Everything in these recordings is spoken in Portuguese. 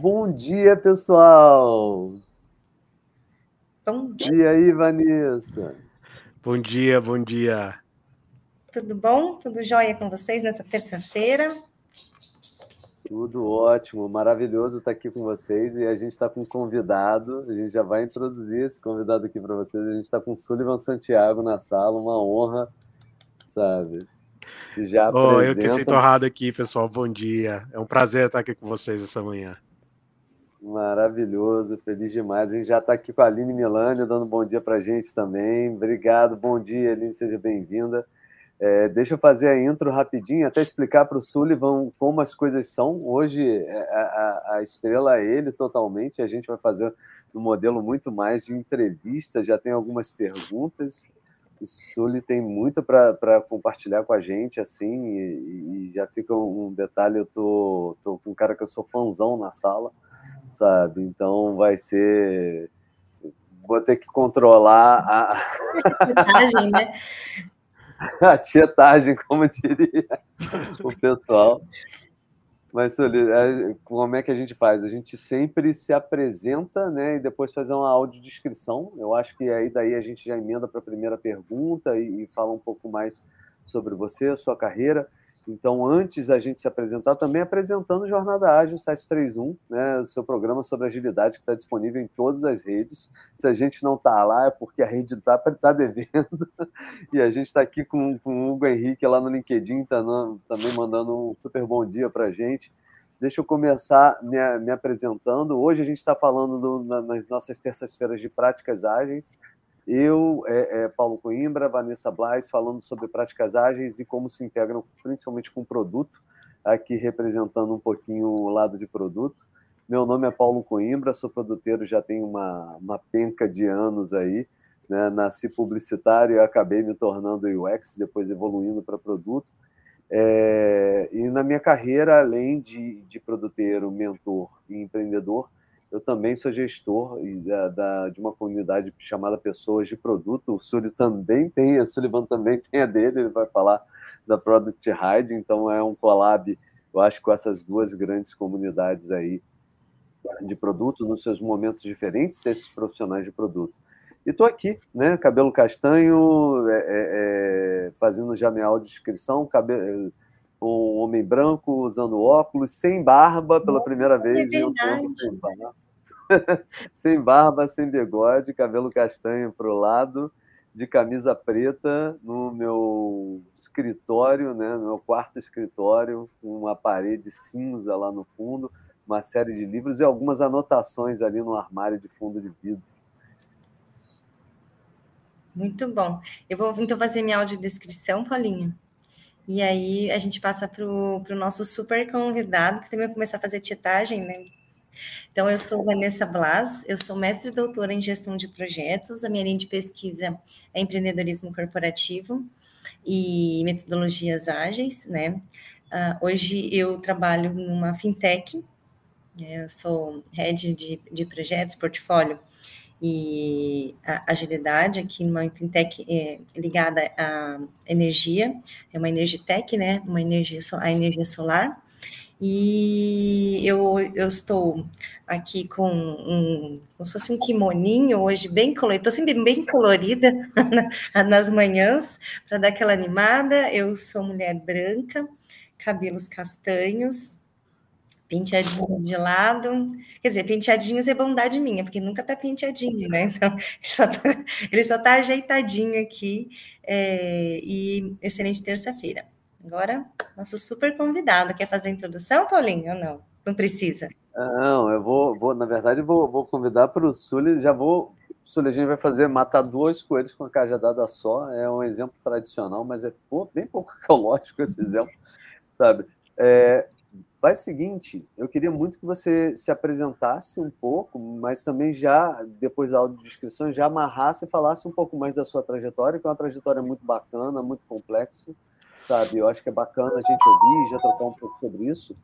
Bom dia, pessoal! Bom dia. E aí, Vanessa? Bom dia, bom dia. Tudo bom? Tudo jóia com vocês nessa terça-feira? Tudo ótimo, maravilhoso estar aqui com vocês e a gente está com um convidado, a gente já vai introduzir esse convidado aqui para vocês, a gente está com o Sullivan Santiago na sala, uma honra, sabe? Que já oh, apresenta... Eu que sinto honrado aqui, pessoal, bom dia, é um prazer estar aqui com vocês essa manhã. Maravilhoso, feliz demais. A gente já está aqui com a Aline Milani, dando bom dia para a gente também. Obrigado, bom dia, Aline, seja bem-vinda. É, deixa eu fazer a intro rapidinho, até explicar para o Sullivan como as coisas são. Hoje é, a, a, a, estrela é ele totalmente, a gente vai fazer um modelo muito mais de entrevista, já tem algumas perguntas. O Sully tem muito para compartilhar com a gente, assim, e, e, já fica um detalhe, eu tô, tô com um cara que eu sou fãzão na sala, sabe? Então vai ser... Vou ter que controlar a... né? a tietagem, como diria o pessoal. Mas, é, como é que a gente faz? A gente sempre se apresenta né, e depois faz uma audiodescrição. Eu acho que aí daí a gente já emenda para a primeira pergunta e, e fala um pouco mais sobre você, a sua carreira. Então, antes a gente se apresentar, também apresentando Jornada Ágil 731, né, o seu programa sobre agilidade que está disponível em todas as redes. Se a gente não está lá, é porque a rede está tá devendo. E a gente está aqui com, com o Hugo Henrique lá no LinkedIn, tá no, também mandando um super bom dia para a gente. Deixa eu começar me, me apresentando. Hoje a gente está falando do, na, nas nossas terças-feiras de práticas ágeis. Eu, é, é, Paulo Coimbra, Vanessa Blais, falando sobre práticas ágeis e como se integram principalmente com produto, aqui representando um pouquinho o lado de produto. Meu nome é Paulo Coimbra, sou produteiro, já tenho uma, uma penca de anos aí. Né? Nasci publicitário e acabei me tornando UX, depois evoluindo para produto. É, e na minha carreira, além de, de produteiro, mentor e empreendedor, eu também sou gestor da, da, de uma comunidade chamada Pessoas de Produto. O Sully também tem, a Sullivan também tem a dele, ele vai falar da Product Hide, então é um collab, eu acho, com essas duas grandes comunidades aí de produto, nos seus momentos diferentes, desses profissionais de produto. E estou aqui, né, cabelo castanho, é, é, é, fazendo já minha audiodescrição, cabelo um homem branco usando óculos, sem barba pela primeira vez em um tempo sem barba. sem barba, sem bigode, cabelo castanho para o lado, de camisa preta, no meu escritório, né, no meu quarto escritório, com uma parede cinza lá no fundo, uma série de livros e algumas anotações ali no armário de fundo de vidro. Muito bom. Eu vou então fazer minha audiodescrição, Paulinho. E aí a gente passa para o nosso super convidado, que também vai começar a fazer tietagem, né? Então, eu sou Vanessa Blas, eu sou mestre e doutora em gestão de projetos. A minha linha de pesquisa é empreendedorismo corporativo e metodologias ágeis, né? Uh, hoje eu trabalho numa fintech, né? eu sou head de, de projetos, portfólio e agilidade aqui numa fintech é, ligada à energia, é uma energitech, né? Uma energia, a energia solar. E eu, eu estou aqui com um, como se fosse um kimoninho hoje, bem colorido, estou sempre bem colorida nas manhãs, para dar aquela animada. Eu sou mulher branca, cabelos castanhos, penteadinhos de lado. Quer dizer, penteadinhos é bondade minha, porque nunca tá penteadinho, né? Então, ele só tá, ele só tá ajeitadinho aqui. É, e excelente terça-feira. Agora, nosso super convidado. Quer fazer a introdução, Paulinho, ou não? Não precisa? Não, eu vou, vou na verdade, vou, vou convidar para o Sully, já vou. Sully, a gente vai fazer matar dois coelhos com a cajadada só. É um exemplo tradicional, mas é bem pouco ecológico esse exemplo, sabe? É, faz o seguinte, eu queria muito que você se apresentasse um pouco, mas também já, depois da audiodescrição, já amarrasse e falasse um pouco mais da sua trajetória, que é uma trajetória muito bacana, muito complexa, sabe? Eu acho que é bacana a gente ouvir, já trocar um pouco sobre isso.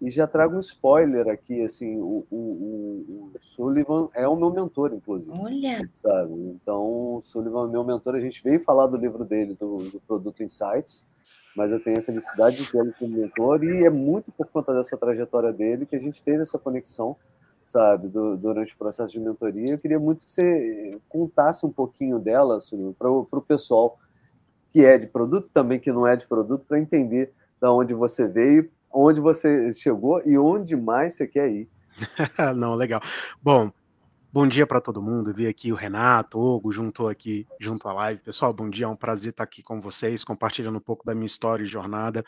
E já trago um spoiler aqui, assim, o, o, o Sullivan é o meu mentor, inclusive. Olha! Sabe? Então, o Sullivan é meu mentor. A gente veio falar do livro dele, do, do Produto Insights, mas eu tenho a felicidade de tê-lo como mentor e é muito por conta dessa trajetória dele que a gente teve essa conexão, sabe, do, durante o processo de mentoria. Eu queria muito que você contasse um pouquinho dela, Sullivan, para o pessoal que é de produto, também que não é de produto, para entender da onde você veio onde você chegou e onde mais você quer ir. Não, legal. Bom, bom dia para todo mundo. Vi aqui o Renato, o Hugo, juntou aqui junto à live. Pessoal, bom dia. É um prazer estar aqui com vocês, compartilhando um pouco da minha história e jornada.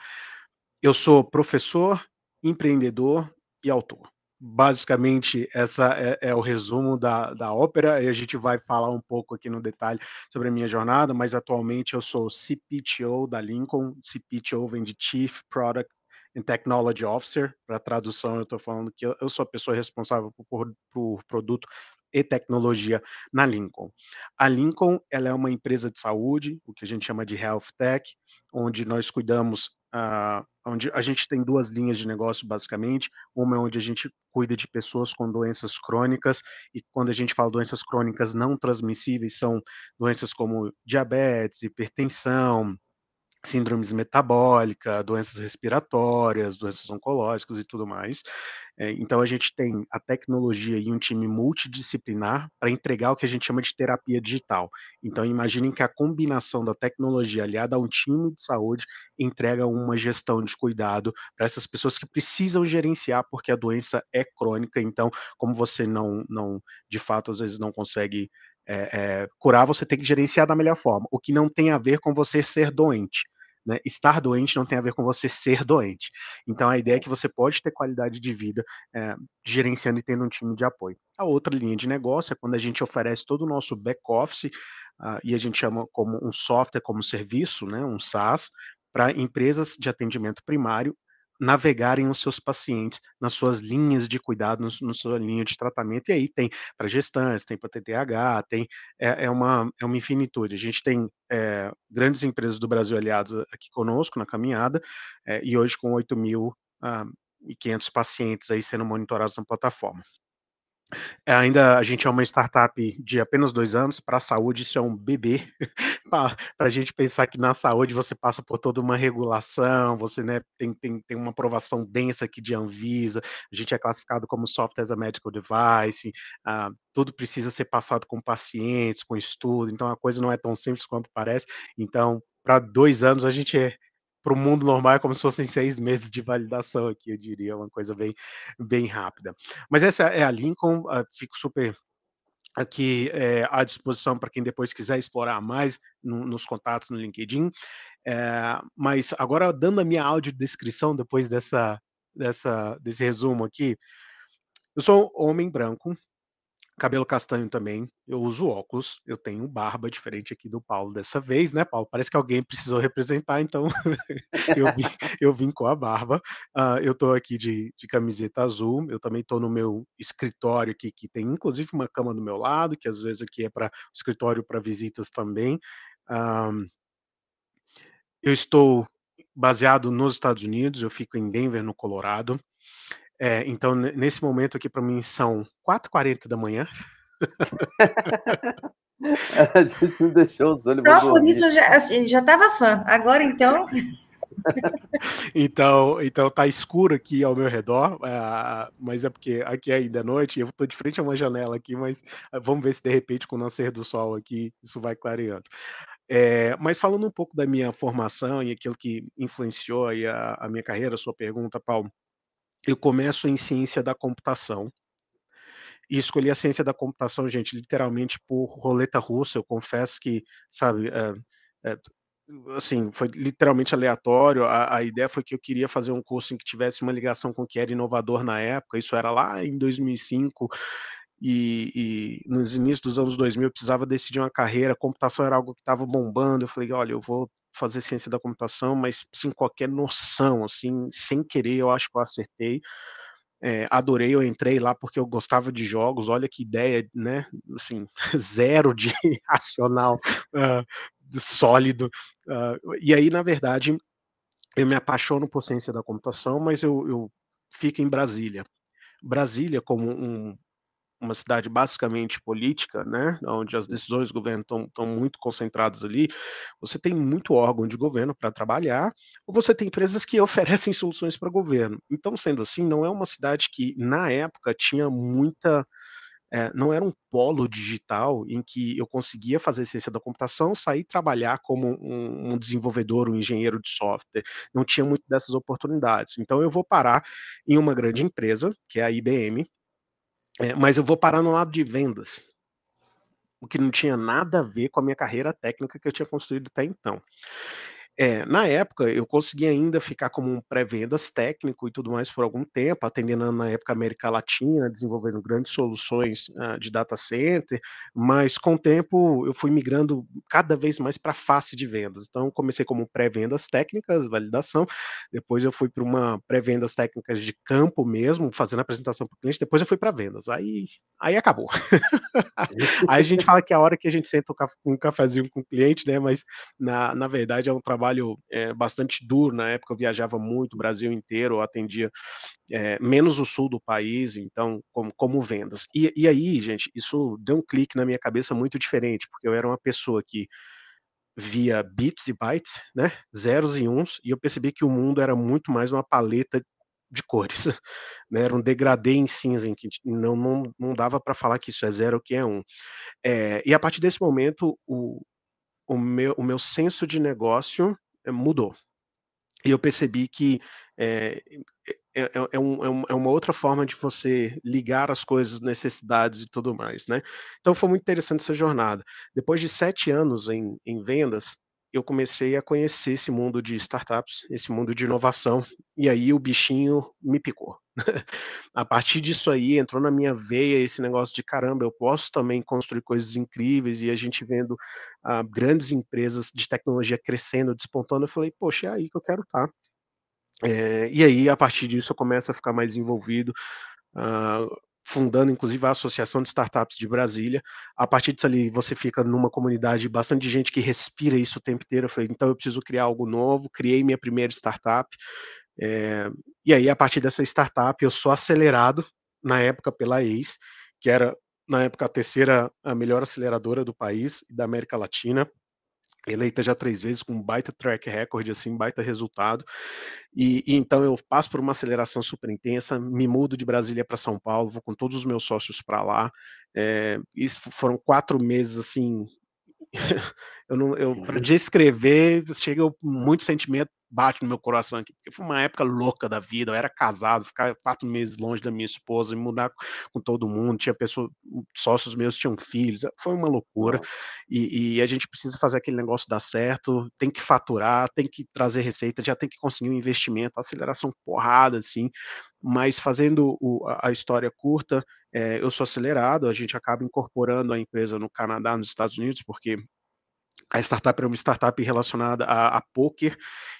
Eu sou professor, empreendedor e autor. Basicamente, essa é, é, o resumo da, da ópera, e a gente vai falar um pouco aqui no detalhe sobre a minha jornada, mas atualmente eu sou CPTO da Lincoln. CPTO vem de Chief Product em Technology Officer, para tradução eu estou falando que eu, sou a pessoa responsável por, por produto e tecnologia na Lincoln. A Lincoln ela é uma empresa de saúde, o que a gente chama de health tech, onde nós cuidamos, uh, onde a gente tem duas linhas de negócio basicamente. Uma é onde a gente cuida de pessoas com doenças crônicas e quando a gente fala doenças crônicas não transmissíveis são doenças como diabetes, hipertensão, síndromes metabólicas, doenças respiratórias, doenças oncológicas e tudo mais. É, então a gente tem a tecnologia e um time multidisciplinar para entregar o que a gente chama de terapia digital. Então imaginem que a combinação da tecnologia aliada a um time de saúde entrega uma gestão de cuidado para essas pessoas que precisam gerenciar porque a doença é crônica. Então, como você não, não de fato às vezes não consegue é, é, curar, você tem que gerenciar da melhor forma, o que não tem a ver com você ser doente. Né? Estar doente não tem a ver com você ser doente. Então, a ideia é que você pode ter qualidade de vida é, gerenciando e tendo um time de apoio. A outra linha de negócio é quando a gente oferece todo o nosso back-office, uh, e a gente chama como um software como serviço, né, um SaaS, para empresas de atendimento primário navegarem os seus pacientes nas suas linhas de cuidado, no sua linha de tratamento, e aí tem para gestantes, tem para TTH, tem, é, é, uma, é uma infinitude. A gente tem é, grandes empresas do Brasil aliadas aqui conosco na caminhada, é, e hoje com 8.500 ah, pacientes aí sendo monitorados na plataforma. É, ainda a gente é uma startup de apenas dois anos, para a saúde isso é um bebê, para a gente pensar que na saúde você passa por toda uma regulação, você né, tem, tem, tem uma aprovação densa aqui de Anvisa, a gente é classificado como software as a medical device, uh, tudo precisa ser passado com pacientes, com estudo, então a coisa não é tão simples quanto parece, então para dois anos a gente é, para o mundo normal é como se fossem seis meses de validação aqui, eu diria, uma coisa bem, bem rápida. Mas essa é a Lincoln, uh, fico super aqui é, à disposição para quem depois quiser explorar mais no, nos contatos no LinkedIn. É, mas agora, dando a minha audiodescrição depois dessa, dessa, desse resumo aqui, eu sou um homem branco, cabelo castanho também, eu uso óculos, eu tenho barba diferente aqui do Paulo dessa vez, né, Paulo? Parece que alguém precisou representar, então eu, vim, eu, vim, com a barba. Uh, eu estou aqui de, de, camiseta azul, eu também estou no meu escritório aqui, que tem inclusive uma cama do meu lado, que às vezes aqui é para escritório para visitas também. Uh, eu estou baseado nos Estados Unidos, eu fico em Denver, no Colorado. É, então, nesse momento aqui, para mim, são 4h40 da manhã. a gente não deixou os olhos. Só por isso eu já, já tava fã. Agora, então. então, então tá escuro aqui ao meu redor, uh, mas é porque aqui é ainda é noite, eu estou de frente a uma janela aqui, mas uh, vamos ver se de repente com o nascer do sol aqui isso vai clareando. É, mas falando um pouco da minha formação e aquilo que influenciou a, a minha carreira, a sua pergunta, Paulo, eu começo em ciência da computação. E escolhi a ciência da computação, gente, literalmente por roleta russa. Eu confesso que, sabe, é, é, assim, foi literalmente aleatório. A, a, ideia foi que eu queria fazer um curso em que tivesse uma ligação com o que era inovador na época. Isso era lá em 2005. E, e nos inícios dos anos 2000 eu precisava decidir uma carreira, computação era algo que estava bombando. Eu falei, olha, eu vou fazer ciência da computação, mas sem qualquer noção, assim, sem querer, eu acho que eu acertei. É, adorei, eu entrei lá porque eu gostava de jogos, olha que ideia, né, assim, zero de racional uh, sólido, uh, e aí, na verdade, eu me apaixono por ciência da computação, mas eu, eu fica em Brasília. Brasília, como um, uma cidade basicamente política, né, onde as decisões do governo estão muito concentradas ali, você tem muito órgão de governo para trabalhar, ou você tem empresas que oferecem soluções para o governo. Então, sendo assim, não é uma cidade que, na época, tinha muita. É, não era um polo digital em que eu conseguia fazer ciência da computação, sair trabalhar como um, um desenvolvedor, um engenheiro de software. Não tinha muito dessas oportunidades. Então, eu vou parar em uma grande empresa, que é a IBM, é, mas eu vou parar no lado de vendas, o que não tinha nada a ver com a minha carreira técnica que eu tinha construído até então. É, na época, eu consegui ainda ficar como um pré-vendas técnico e tudo mais por algum tempo, atendendo na época América Latina, desenvolvendo grandes soluções uh, de data center, mas com o tempo eu fui migrando cada vez mais para a face de vendas. Então, comecei como pré-vendas técnicas, validação, depois eu fui para uma pré-vendas técnicas de campo mesmo, fazendo apresentação para o cliente, depois eu fui para vendas. Aí, aí acabou. aí a gente fala que é a hora que a gente senta um cafezinho com o cliente, né? Mas na, na verdade é um trabalho trabalho é, bastante duro. Na época eu viajava muito, o Brasil inteiro, eu atendia é, menos o sul do país, então, como, como vendas. E, e aí, gente, isso deu um clique na minha cabeça muito diferente, porque eu era uma pessoa que via bits e bytes, né, zeros e uns, e eu percebi que o mundo era muito mais uma paleta de cores, né? era um degradê em cinza, em que não, não, não dava para falar que isso é zero ou que é um. É, e a partir desse momento, o, o meu, o meu senso de negócio eh, mudou. E eu percebi que é, é, é, é, um, é, uma outra forma de você ligar as coisas, necessidades e tudo mais, né? Então foi muito interessante essa jornada. Depois de sete anos em, em vendas, eu comecei a conhecer esse mundo de startups, esse mundo de inovação, e aí o bichinho me picou. a partir disso aí, entrou na minha veia esse negócio de caramba, eu posso também construir coisas incríveis, e a gente vendo uh, grandes empresas de tecnologia crescendo, despontando, eu falei, poxa, é aí que eu quero estar. Tá. É, e aí, a partir disso, eu começo a ficar mais envolvido. Uh, fundando inclusive a Associação de Startups de Brasília. A partir disso ali, você fica numa comunidade bastante gente que respira isso o tempo inteiro. Eu falei, então eu preciso criar algo novo. Criei minha primeira startup. É, e aí, a partir dessa startup, eu sou acelerado, na época, pela ACE, que era, na época, a terceira, a melhor aceleradora do país e da América Latina eleita já três vezes com um baita track record, assim, baita resultado. E, e, então eu passo por uma aceleração super intensa, me mudo de Brasília para São Paulo, vou com todos os meus sócios para lá. É, isso foram quatro meses assim. eu não, eu para descrever chega muito sentimento bate no meu coração aqui, porque foi uma época louca da vida, eu era casado, ficar quatro meses longe da minha esposa, me mudar com todo mundo, tinha pessoas, sócios meus tinham filhos, foi uma loucura, e, e, a gente precisa fazer aquele negócio dar certo, tem que faturar, tem que trazer receita, já tem que conseguir um investimento, aceleração porrada, assim, mas fazendo o, a história curta, é, eu sou acelerado, a gente acaba incorporando a empresa no Canadá, nos Estados Unidos, porque a startup era uma startup relacionada a, a poker,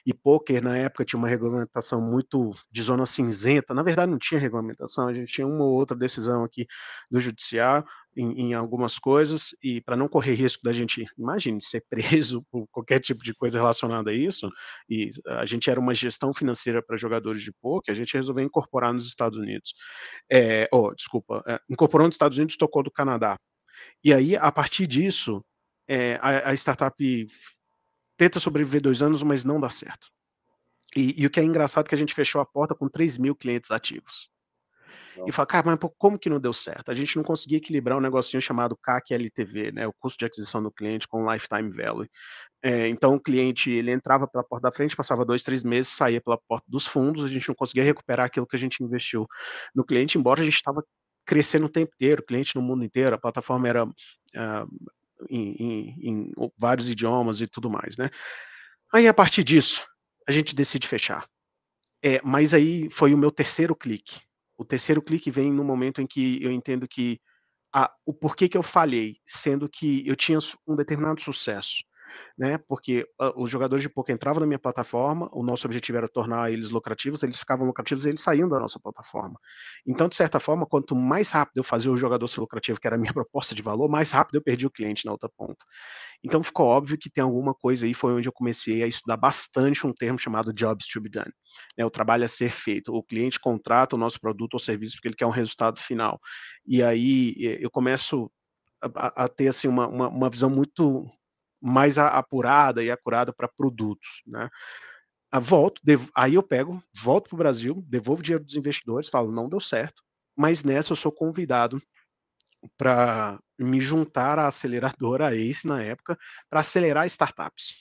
e poker na época tinha uma regulamentação muito de zona cinzenta. Na verdade, não tinha regulamentação, a gente tinha uma ou outra decisão aqui do judiciário em, em algumas coisas, e para não correr risco da gente, imagine, ser preso por qualquer tipo de coisa relacionada a isso, e a gente era uma gestão financeira para jogadores de poker, a gente resolveu incorporar nos Estados Unidos. É, oh, desculpa, é, incorporou nos Estados Unidos, tocou do Canadá. E aí, a partir disso, é, a, a, startup tenta sobreviver dois anos, mas não dá certo. E, e, o que é engraçado é que a gente fechou a porta com 3 mil clientes ativos. E fala, cara, mas como que não deu certo? A gente não conseguia equilibrar um negocinho chamado CAC LTV, né, o custo de aquisição do cliente com lifetime value. É, então o cliente ele entrava pela porta da frente, passava dois, três meses, saía pela porta dos fundos, a gente não conseguia recuperar aquilo que a gente investiu no cliente, embora a gente estava crescendo o tempo inteiro, cliente no mundo inteiro, a plataforma era uh, em, em, vários idiomas e tudo mais, né? Aí, a partir disso, a gente decide fechar. É, mas aí foi o meu terceiro clique. O terceiro clique vem no momento em que eu entendo que a, o porquê que eu falhei, sendo que eu tinha um determinado sucesso. Né? Porque uh, os jogadores de poker entravam na minha plataforma, o nosso objetivo era tornar eles lucrativos, eles ficavam lucrativos e eles saíam da nossa plataforma. Então, de certa forma, quanto mais rápido eu fazia o jogador ser lucrativo, que era a minha proposta de valor, mais rápido eu perdi o cliente na outra ponta. Então, ficou óbvio que tem alguma coisa aí, foi onde eu comecei a estudar bastante um termo chamado jobs to be done. Né? O trabalho a ser feito. O cliente contrata o nosso produto ou serviço porque ele quer um resultado final. E aí eu começo a, a ter assim, uma, uma, uma visão muito mais apurada e acurada para produtos, né? A volto, aí eu pego, volto para o Brasil, devolvo dinheiro dos investidores, falo, não deu certo, mas nessa eu sou convidado para me juntar à aceleradora ACE na época, para acelerar startups.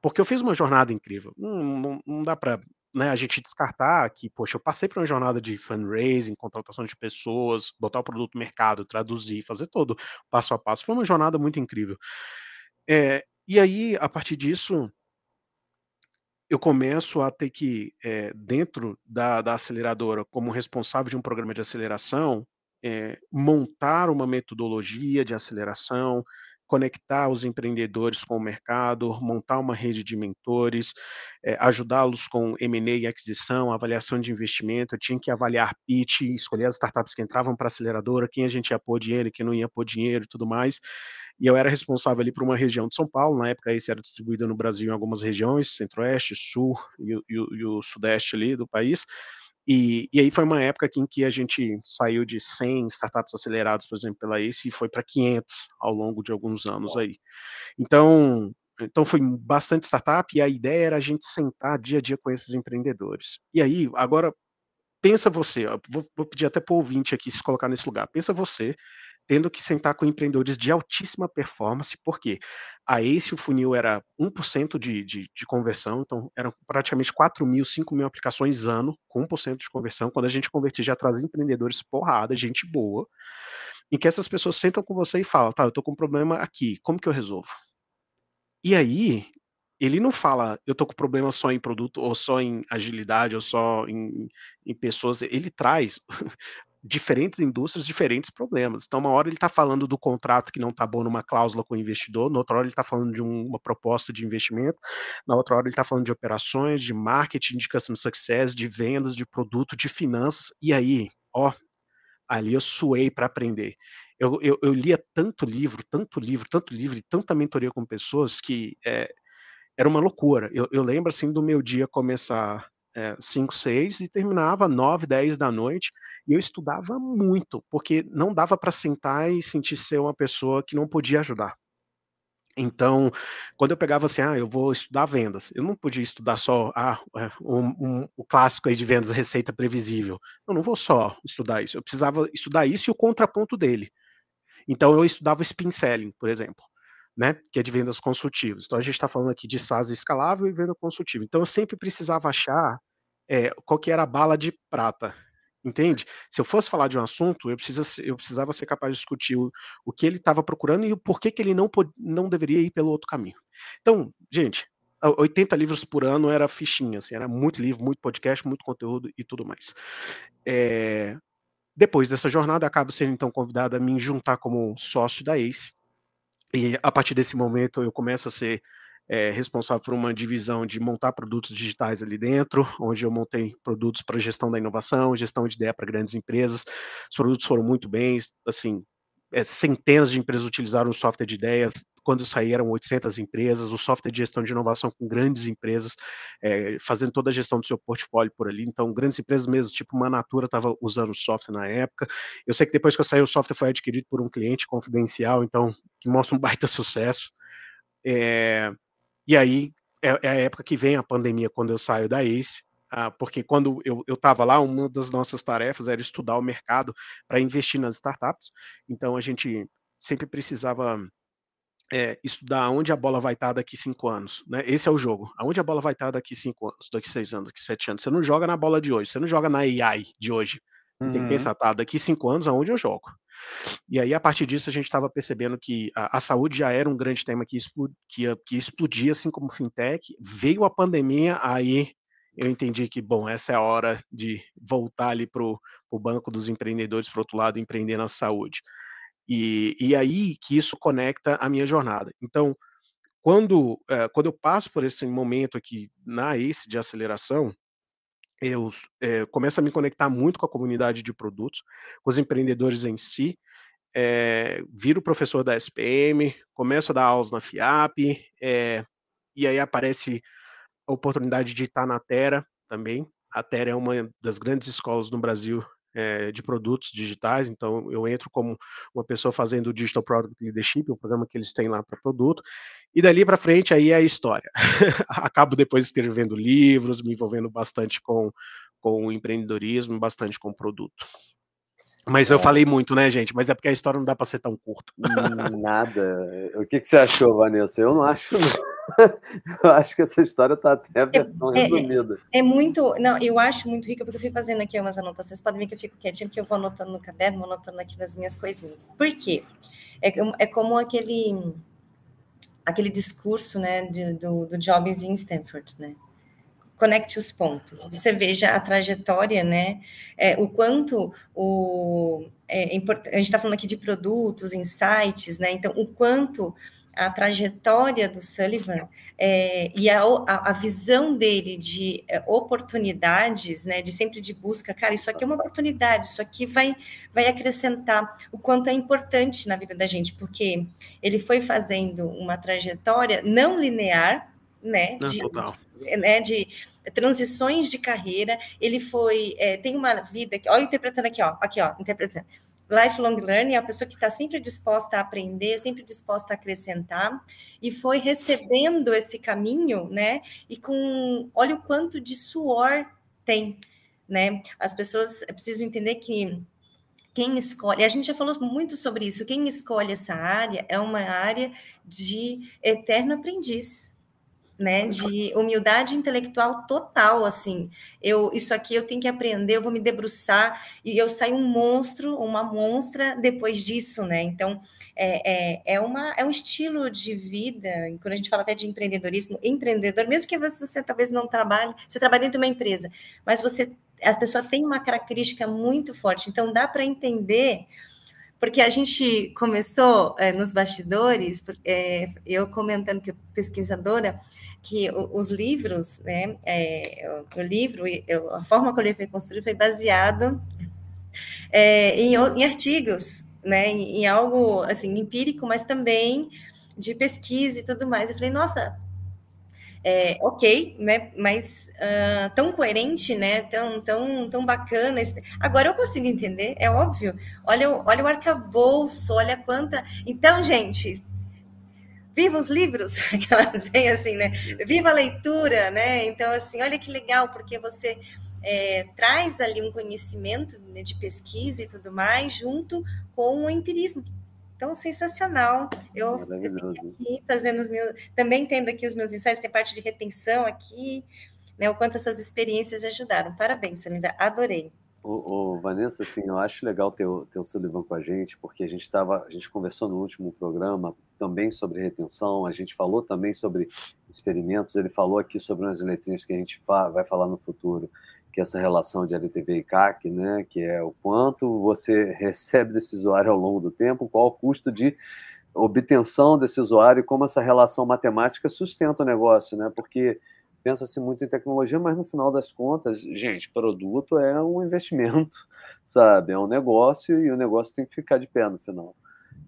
Porque eu fiz uma jornada incrível. Não, não, não dá para né, a gente descartar que, poxa, eu passei por uma jornada de fundraising, contratação de pessoas, botar o produto no mercado, traduzir, fazer todo passo a passo. Foi uma jornada muito incrível. É, e aí, a partir disso, eu começo a ter que, é, dentro da, da aceleradora, como responsável de um programa de aceleração, é, montar uma metodologia de aceleração, conectar os empreendedores com o mercado, montar uma rede de mentores, é, ajudá-los com M&A e aquisição, avaliação de investimento. Eu tinha que avaliar pitch, escolher as startups que entravam para a aceleradora, quem a gente ia pôr dinheiro, quem não ia pôr dinheiro e tudo mais. E eu era responsável ali por uma região de São Paulo, na época esse era distribuído no Brasil em algumas regiões, centro-oeste, sul e, e, e o sudeste ali do país. E, e, aí foi uma época em que a gente saiu de 100 startups acelerados, por exemplo, pela ACE, e foi para 500 ao longo de alguns anos aí. Então, então foi bastante startup e a ideia era a gente sentar dia a dia com esses empreendedores. E aí, agora, pensa você, vou, vou pedir até para o ouvinte aqui se colocar nesse lugar, pensa você tendo que sentar com empreendedores de altíssima performance, porque a esse o funil era 1% de, de, de conversão, então eram praticamente 4 mil, 5 mil aplicações ano, com 1% de conversão. Quando a gente convertia, já trazia empreendedores porrada, gente boa, em que essas pessoas sentam com você e falam, tá, eu tô com um problema aqui, como que eu resolvo? E aí, ele não fala, eu tô com problema só em produto, ou só em agilidade, ou só em, em pessoas, ele traz diferentes indústrias, diferentes problemas. Então, uma hora ele está falando do contrato que não está bom numa cláusula com o investidor, na outra hora ele está falando de um, uma proposta de investimento, na outra hora ele está falando de operações, de marketing, de customer success, de vendas, de produto, de finanças. E aí, ó, ali eu suei para aprender. Eu, eu, eu, lia tanto livro, tanto livro, tanto livro e tanta mentoria com pessoas que é, era uma loucura. Eu, eu lembro assim do meu dia começar 5, é, 6 e terminava 9, 10 da noite. E eu estudava muito, porque não dava para sentar e sentir ser uma pessoa que não podia ajudar. Então, quando eu pegava assim, ah, eu vou estudar vendas, eu não podia estudar só ah, é, um, um, o clássico aí de vendas, receita previsível. Eu não vou só estudar isso, eu precisava estudar isso e o contraponto dele. Então, eu estudava spin selling, por exemplo né, que é de vendas consultivas. Então a gente está falando aqui de SaaS escalável e venda consultiva. Então eu sempre precisava achar é, qual que era a bala de prata, entende? Se eu fosse falar de um assunto, eu, precisa, eu precisava ser capaz de discutir o, o que ele estava procurando e o porquê que ele não, não deveria ir pelo outro caminho. Então, gente, 80 livros por ano era fichinha, assim, era muito livro, muito podcast, muito conteúdo e tudo mais. É, depois dessa jornada, acabo sendo então convidado a me juntar como sócio da ACE, e a partir desse momento eu começo a ser é, responsável por uma divisão de montar produtos digitais ali dentro, onde eu montei produtos para gestão da inovação, gestão de ideia para grandes empresas. Os produtos foram muito bem, assim, é, centenas de empresas utilizaram o software de ideias, quando saíram 800 empresas, o software de gestão de inovação com grandes empresas, é, fazendo toda a gestão do seu portfólio por ali. Então, grandes empresas mesmo, tipo uma Natura, estava usando o software na época. Eu sei que depois que eu saí, o software foi adquirido por um cliente confidencial, então, que mostra um baita sucesso. É, e aí, é, é, a época que vem a pandemia, quando eu saio da ACE, ah, porque quando eu estava lá, uma das nossas tarefas era estudar o mercado para investir nas startups. Então, a gente sempre precisava é, estudar onde a bola vai estar daqui cinco anos. Né? Esse é o jogo. Aonde a bola vai estar daqui cinco anos, daqui seis anos, daqui sete anos. Você não joga na bola de hoje, você não joga na AI de hoje. Você uhum. tem que uhum. pensar, tá, daqui cinco anos, aonde eu jogo? E aí, a partir disso, a gente estava percebendo que a, a, saúde já era um grande tema que, que, que explodia, assim como fintech. Veio a pandemia, aí eu entendi que, bom, essa é a hora de voltar ali para o banco dos empreendedores, para outro lado, empreender na saúde. E, e aí que isso conecta a minha jornada. Então, quando, é, quando eu passo por esse momento aqui na ACE de aceleração, eu é, começo a me conectar muito com a comunidade de produtos, com os empreendedores em si, é, viro professor da SPM, começo a dar aulas na FIAP, é, e aí aparece a oportunidade de estar na Terra também. A Terra é uma das grandes escolas no Brasil é, de produtos digitais, então eu entro como uma pessoa fazendo o Digital Product Leadership, o programa que eles têm lá para produto, e dali para frente aí é a história. Acabo depois escrevendo livros, me envolvendo bastante com, com o empreendedorismo, bastante com produto. Mas eu é. falei muito, né, gente? Mas é porque a história não dá para ser tão curta. Nada. O que, que você achou, Vanessa? Eu não acho, não. eu acho que essa história está até a é, versão é, resumida. É, é, muito. Não, eu acho muito rica, porque eu fui fazendo aqui umas anotações. Podem ver que eu fico quietinha, porque eu vou anotando no caderno, vou anotando aqui nas minhas coisinhas. Por quê? É, é como aquele, aquele discurso né, de, do, do Jobs em Stanford, né? conecte os pontos. Você veja a trajetória, né? É, o quanto o é, a gente está falando aqui de produtos, insights, né? Então, o quanto a trajetória do Sullivan é, e a, a, visão dele de é, oportunidades, né, de sempre de busca, cara, isso aqui é uma oportunidade, isso aqui vai, vai acrescentar o quanto é importante na vida da gente, porque ele foi fazendo uma trajetória não linear, né, de, de, né, de transições de carreira, ele foi, é, tem uma vida, olha interpretando aqui, ó, aqui, ó, interpretando, lifelong learning é a pessoa que está sempre disposta a aprender, sempre disposta a acrescentar, e foi recebendo esse caminho, né? E com, olha o quanto de suor tem, né? As pessoas precisam entender que quem escolhe, a gente já falou muito sobre isso, quem escolhe essa área é uma área de eterno aprendiz, né, de humildade intelectual total, assim, eu, isso aqui eu tenho que aprender, eu vou me debruçar, e eu saio um monstro, uma monstra depois disso, né, então, é, é, é, uma, é um estilo de vida, quando a gente fala até de empreendedorismo, empreendedor, mesmo que você, você talvez não trabalhe, você trabalha dentro de uma empresa, mas você, a pessoa tem uma característica muito forte, então dá para entender porque a gente começou é, nos bastidores, é, eu comentando que eu pesquisadora, que os livros, né, é, o livro, a forma como ele foi construído foi baseado em, em, artigos, né, em, em, algo assim empírico, mas também de pesquisa e tudo mais. Eu falei, nossa, é, ok, né? Mas uh, tão coerente, né? Tão, tão, tão bacana. Agora eu consigo entender, é óbvio. Olha, olha o arcabouço, olha quanta. Então, gente, viva os livros, que elas vêm assim, né? Viva a leitura, né? Então, assim, olha que legal, porque você é, traz ali um conhecimento né, de pesquisa e tudo mais, junto com o empirismo, então, sensacional. Eu, aqui fazendo os meus. Também tendo aqui os meus ensaios, tem parte de retenção aqui, né? O quanto essas experiências ajudaram. Parabéns, Sullivan. Adorei. Ô, ô, Vanessa, assim, eu acho legal ter, ter o Sullivan com a gente, porque a gente estava, a gente conversou no último programa também sobre retenção, a gente falou também sobre experimentos, ele falou aqui sobre umas letrinhas que a gente vai falar no futuro que essa relação de LTV e CAC, né, que é o quanto você recebe desse usuário ao longo do tempo, qual o custo de obtenção desse usuário e como essa relação matemática sustenta o negócio, né? Porque pensa-se muito em tecnologia, mas no final das contas, gente, produto é um investimento, sabe? É um negócio e o negócio tem que ficar de pé no final.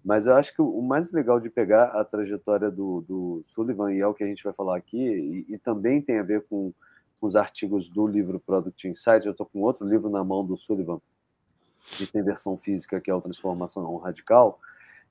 Mas eu acho que o mais legal de pegar a trajetória do, do Sullivan, e é o que a gente vai falar aqui, e, e também tem a ver com com os artigos do livro Product Insight. Eu estou com outro livro na mão do Sullivan, que tem versão física, que é o Transformação Radical.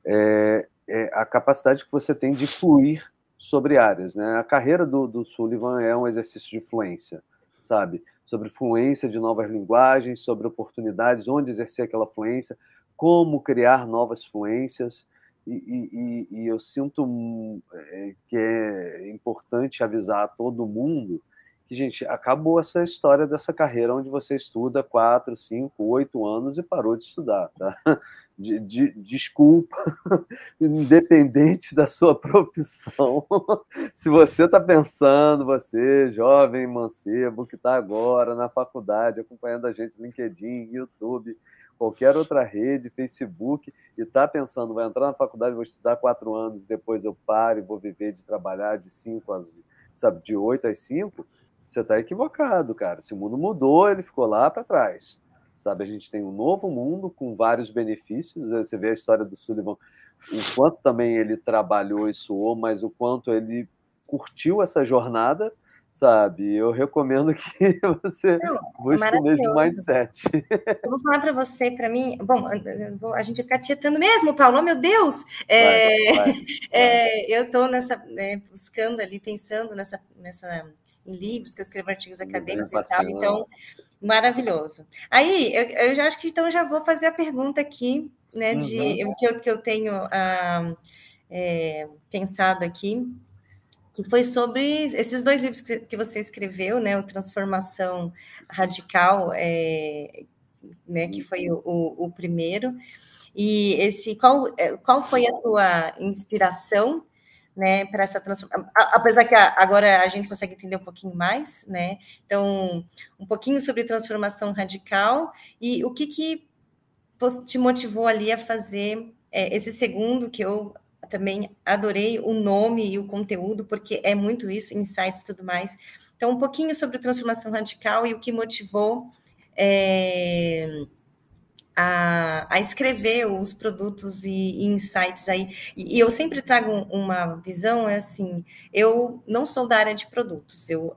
É, é a capacidade que você tem de fluir sobre áreas. Né? A carreira do, do Sullivan é um exercício de fluência, sabe? Sobre fluência de novas linguagens, sobre oportunidades, onde exercer aquela fluência, como criar novas fluências. E, e, e, eu sinto é, que é importante avisar a todo mundo gente, acabou essa história dessa carreira onde você estuda quatro, cinco, oito anos e parou de estudar, tá? De, de, desculpa, independente da sua profissão. Se você está pensando, você, jovem mancebo, que está agora na faculdade, acompanhando a gente no LinkedIn, YouTube, qualquer outra rede, Facebook, e está pensando, vai entrar na faculdade, vou estudar quatro anos, depois eu paro e vou viver de trabalhar de cinco às, sabe, de oito às cinco, você está equivocado, cara. Esse mundo mudou, ele ficou lá para trás. Sabe, a gente tem um novo mundo com vários benefícios. Você vê a história do Sullivan, o quanto também ele trabalhou e suou, mas o quanto ele curtiu essa jornada sabe? Eu recomendo que você Não, busque o mesmo mindset. Eu vou falar para você, para mim, bom, a gente vai ficar tietando mesmo, Paulo, oh, meu Deus! É, vai, vai, é, eu estou nessa, né, buscando ali, pensando nessa, nessa, em livros, que eu escrevo artigos acadêmicos e tal, então, maravilhoso. Aí, eu, eu, já acho que então já vou fazer a pergunta aqui, né, de uhum. que, eu, que eu tenho ah, é, pensado aqui, que foi sobre esses dois livros que, que você escreveu, né, o Transformação Radical, é, né, que foi o, o, o, primeiro, e esse qual, é, qual foi a tua inspiração, né, para essa transformação, apesar que agora a gente consegue entender um pouquinho mais, né, então, um pouquinho sobre transformação radical, e o que que te motivou ali a fazer é, esse segundo, que eu também adorei o nome e o conteúdo, porque é muito isso, insights e tudo mais. Então, um pouquinho sobre transformação radical e o que motivou é, a, a, escrever os produtos e, e insights aí. E, e, eu sempre trago uma visão, é assim, eu não sou da área de produtos, eu,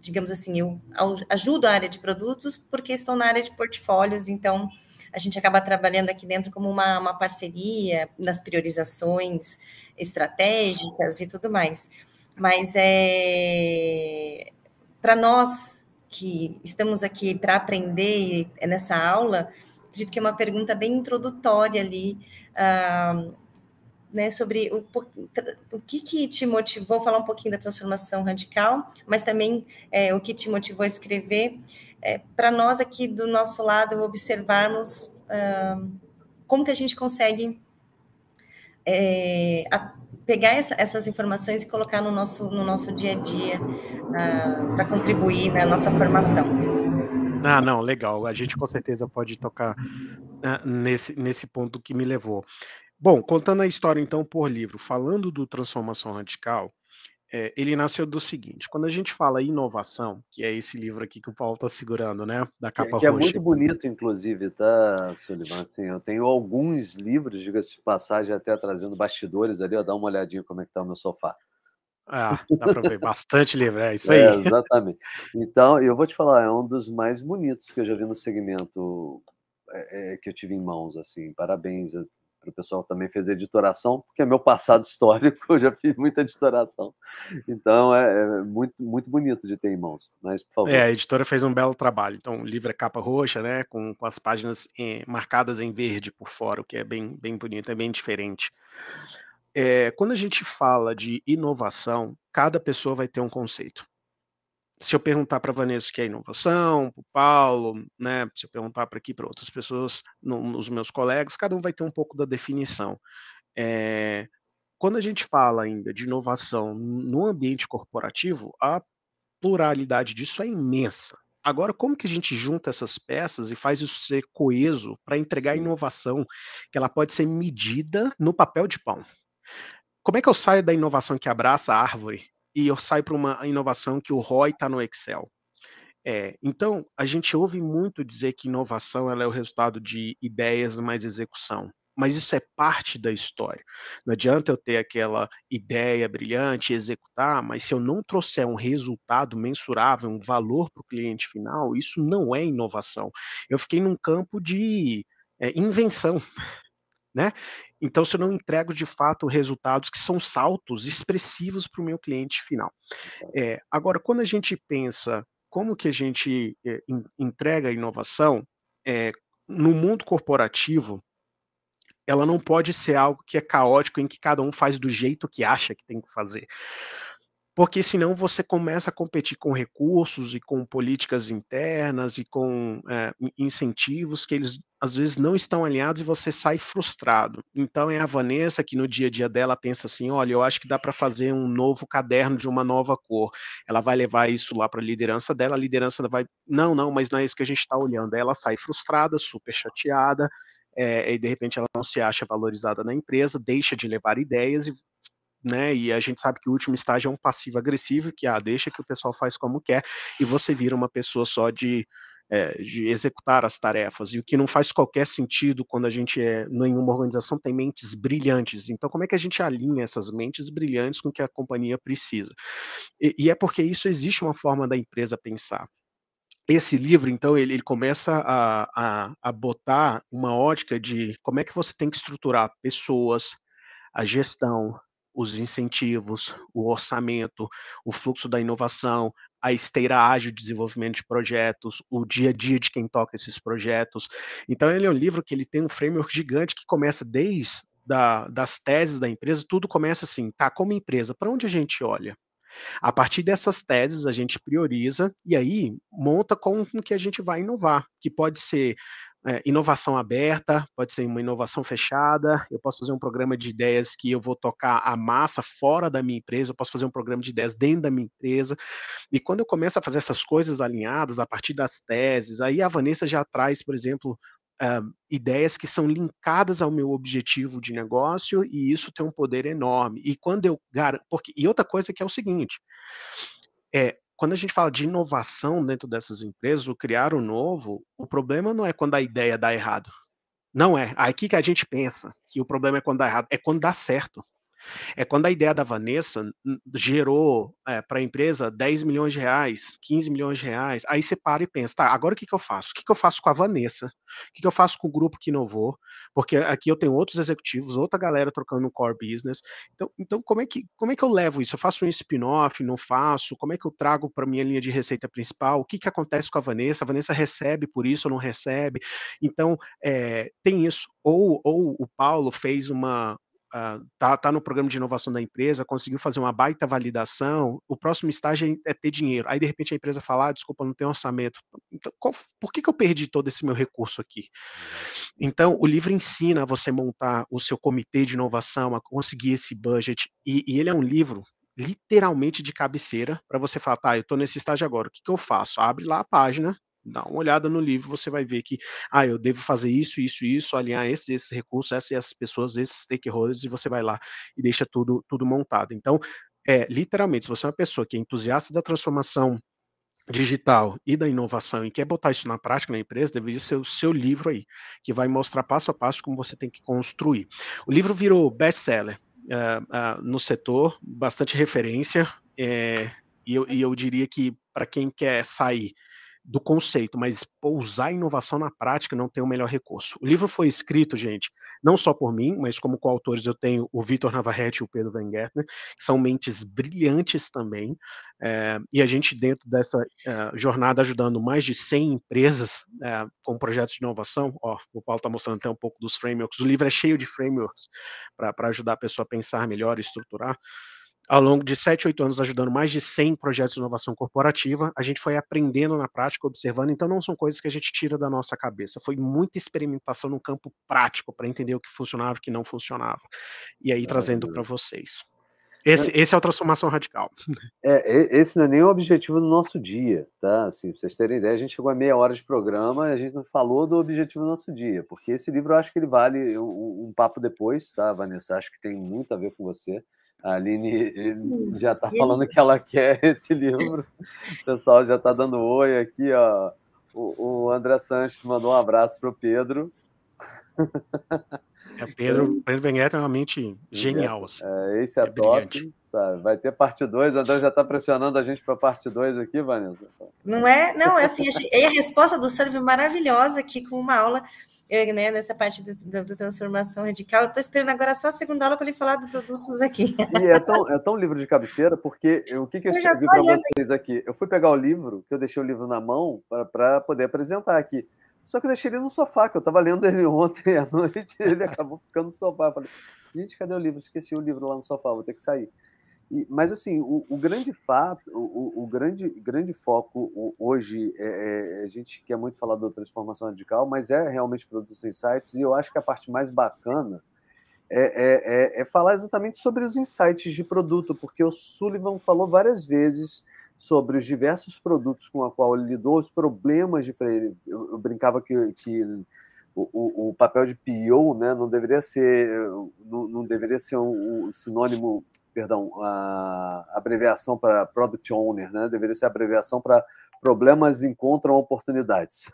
digamos assim, eu ajudo a área de produtos porque estou na área de portfólios, então a gente acaba trabalhando aqui dentro como uma, uma parceria nas priorizações estratégicas e tudo mais. Mas é para nós que estamos aqui para aprender nessa aula, acredito que é uma pergunta bem introdutória ali, uh, né, sobre o, o que, que te motivou, falar um pouquinho da transformação radical, mas também é, o que te motivou a escrever é, para nós aqui do nosso lado observarmos uh, como que a gente consegue é, a, pegar essa, essas informações e colocar no nosso, no nosso dia a dia uh, para contribuir na nossa formação. Ah, não, legal. A gente com certeza pode tocar uh, nesse, nesse ponto que me levou. Bom, contando a história então por livro, falando do Transformação Radical, é, ele nasceu do seguinte: quando a gente fala inovação, que é esse livro aqui que o Paulo está segurando, né? Da capa que, que é muito bonito, inclusive, tá, Sullivan? Assim, eu tenho alguns livros, diga-se de passagem, até trazendo bastidores ali, ó, dá uma olhadinha como é que tá o meu sofá. Ah, dá para ver bastante livro, é isso aí. É, exatamente. Então, eu vou te falar, é um dos mais bonitos que eu já vi no segmento é, é, que eu tive em mãos, assim. Parabéns para o pessoal também fez editoração, porque é meu passado histórico, eu já fiz muita editoração. Então é, é, muito, muito bonito de ter em mãos. Mas, por favor. É, a editora fez um belo trabalho. Então, o livro é capa roxa, né? Com, com as páginas eh, marcadas em verde por fora, o que é bem, bem bonito, é bem diferente. É, quando a gente fala de inovação, cada pessoa vai ter um conceito se eu perguntar para a Vanessa o que é inovação, para o Paulo, né, se eu perguntar para aqui para outras pessoas, no, os meus colegas, cada um vai ter um pouco da definição. É, quando a gente fala ainda de inovação no ambiente corporativo, a pluralidade disso é imensa. Agora, como que a gente junta essas peças e faz isso ser coeso para entregar Sim. inovação que ela pode ser medida no papel de pão? Como é que eu saio da inovação que abraça a árvore e eu saio para uma inovação que o ROI está no Excel. É, então, a gente ouve muito dizer que inovação é o resultado de ideias mais execução. Mas isso é parte da história. Não adianta eu ter aquela ideia brilhante e executar, mas se eu não trouxer um resultado mensurável, um valor para o cliente final, isso não é inovação. Eu fiquei num campo de é, invenção. Né? Então, se eu não entrego de fato resultados que são saltos expressivos para o meu cliente final. É, agora, quando a gente pensa como que a gente é, entrega a inovação, é, no mundo corporativo, ela não pode ser algo que é caótico, em que cada um faz do jeito que acha que tem que fazer. Porque senão você começa a competir com recursos e com políticas internas e com é, incentivos que eles às vezes não estão alinhados e você sai frustrado. Então é a Vanessa que no dia a dia dela pensa assim: olha, eu acho que dá para fazer um novo caderno de uma nova cor. Ela vai levar isso lá para a liderança dela, a liderança vai, não, não, mas não é isso que a gente está olhando. Ela sai frustrada, super chateada, é, e de repente ela não se acha valorizada na empresa, deixa de levar ideias e né? E a gente sabe que o último estágio é um passivo agressivo, que ah, deixa que o pessoal faz como quer, e você vira uma pessoa só de é, de executar as tarefas, e o que não faz qualquer sentido quando a gente é, em uma organização tem mentes brilhantes. Então, como é que a gente alinha essas mentes brilhantes com o que a companhia precisa? E, e é porque isso existe uma forma da empresa pensar. Esse livro, então, ele, ele começa a, a, a botar uma ótica de como é que você tem que estruturar pessoas, a gestão, os incentivos, o orçamento, o fluxo da inovação, a esteira ágil de desenvolvimento de projetos, o dia a dia de quem toca esses projetos. Então, ele é um livro que ele tem um framework gigante que começa desde da, das teses da empresa, tudo começa assim, tá, como empresa, para onde a gente olha? A partir dessas teses, a gente prioriza e aí monta com que a gente vai inovar, que pode ser é, inovação aberta, pode ser uma inovação fechada, eu posso fazer um programa de ideias que eu vou tocar a massa fora da minha empresa, eu posso fazer um programa de ideias dentro da minha empresa, e quando eu começo a fazer essas coisas alinhadas, a partir das teses, aí a Vanessa já traz, por exemplo, Uh, ideias que são linkadas ao meu objetivo de negócio e isso tem um poder enorme. E quando eu porque e outra coisa que é o seguinte, é quando a gente fala de inovação dentro dessas empresas, o criar o novo, o problema não é quando a ideia dá errado. Não é. Aqui que a gente pensa que o problema é quando dá errado, é quando dá certo. É quando a ideia da Vanessa gerou é, para a empresa 10 milhões de reais, 15 milhões de reais. Aí você para e pensa, tá, agora o que, que eu faço? O que, que eu faço com a Vanessa? O que, que eu faço com o grupo que inovou? Porque aqui eu tenho outros executivos, outra galera trocando no core business. Então, então como, é que, como é que eu levo isso? Eu faço um spin-off, não faço? Como é que eu trago para minha linha de receita principal? O que, que acontece com a Vanessa? A Vanessa recebe por isso ou não recebe? Então, é, tem isso. Ou, ou o Paulo fez uma, uh, tá, no programa de inovação da empresa, conseguiu fazer uma baita validação, o próximo estágio é, ter dinheiro. Aí, de repente, a empresa fala, ah, desculpa, não tem orçamento. Então, qual, por que, que eu perdi todo esse meu recurso aqui? Então, o livro ensina a você montar o seu comitê de inovação, a conseguir esse budget, e, e ele é um livro literalmente de cabeceira para você falar, tá, eu estou nesse estágio agora, o que, que eu faço? Abre lá a página, dá uma olhada no livro, você vai ver que, ah, eu devo fazer isso, isso, isso, alinhar esses, esses recursos, essas, essas pessoas, esses stakeholders, e você vai lá e deixa tudo, tudo montado. Então, é, literalmente, se você é uma pessoa que é entusiasta da transformação digital e da inovação e quer botar isso na prática na empresa, deveria ser o seu livro aí, que vai mostrar passo a passo como você tem que construir. O livro virou best-seller uh, uh, no setor, bastante referência, é, e, eu, e eu diria que para quem quer sair do conceito, mas usar a inovação na prática não tem o melhor recurso. O livro foi escrito, gente, não só por mim, mas como coautores eu tenho o Vitor Navarrete e o Pedro Van Gertner, que são mentes brilhantes também, é, e a gente dentro dessa é, jornada ajudando mais de 100 empresas é, com projetos de inovação, ó, o Paulo está mostrando até um pouco dos frameworks, o livro é cheio de frameworks para ajudar a pessoa a pensar melhor e estruturar, ao longo de 7, 8 anos, ajudando mais de 100 projetos de inovação corporativa, a gente foi aprendendo na prática, observando, então não são coisas que a gente tira da nossa cabeça, foi muita experimentação no campo prático para entender o que funcionava e o que não funcionava, e aí trazendo para vocês. Esse, esse é a transformação radical. É, esse não é nem o objetivo do nosso dia, tá? Assim, pra vocês terem ideia, a gente chegou a meia hora de programa e a gente não falou do objetivo do nosso dia, porque esse livro eu acho que ele vale um, um papo depois, tá, Vanessa? Acho que tem muito a ver com você. A Aline já está falando que ela quer esse livro. O pessoal já está dando oi aqui, ó. O, o André Sanches mandou um abraço para o Pedro. É, Pedro, Pedro Veneta é uma mente genial. Assim. É, esse é, é top, sabe? Vai ter parte 2. O André já está pressionando a gente para parte 2 aqui, Vanessa. Não é? Não, é assim, a resposta do Sérgio maravilhosa aqui com uma aula eu, né, nessa parte da transformação radical. Eu estou esperando agora só a segunda aula para ele falar dos produtos aqui. E é tão, é tão livro de cabeceira, porque o que, que eu, eu escrevi para vocês aqui? Eu fui pegar o livro, que eu deixei o livro na mão para poder apresentar aqui. Só que eu deixei ele no sofá, que eu estava lendo ele ontem à noite, ele acabou ficando no sofá. Eu falei, gente, cadê o livro? Esqueci o livro lá no sofá, vou ter que sair. E, mas assim, o, o, grande fato, o, o, grande, grande foco hoje é, é, a gente quer muito falar da transformação radical, mas é realmente produtos insights e eu acho que a parte mais bacana é, é, é, é falar exatamente sobre os insights de produto, porque o Sullivan falou várias vezes sobre os diversos produtos com a qual ele lidou, os problemas de. Eu, eu brincava que, que o, o, papel de PO né, não deveria ser não, não deveria ser um, um, sinônimo, perdão, a abreviação para Product Owner, né? Deveria ser a abreviação para problemas encontram oportunidades.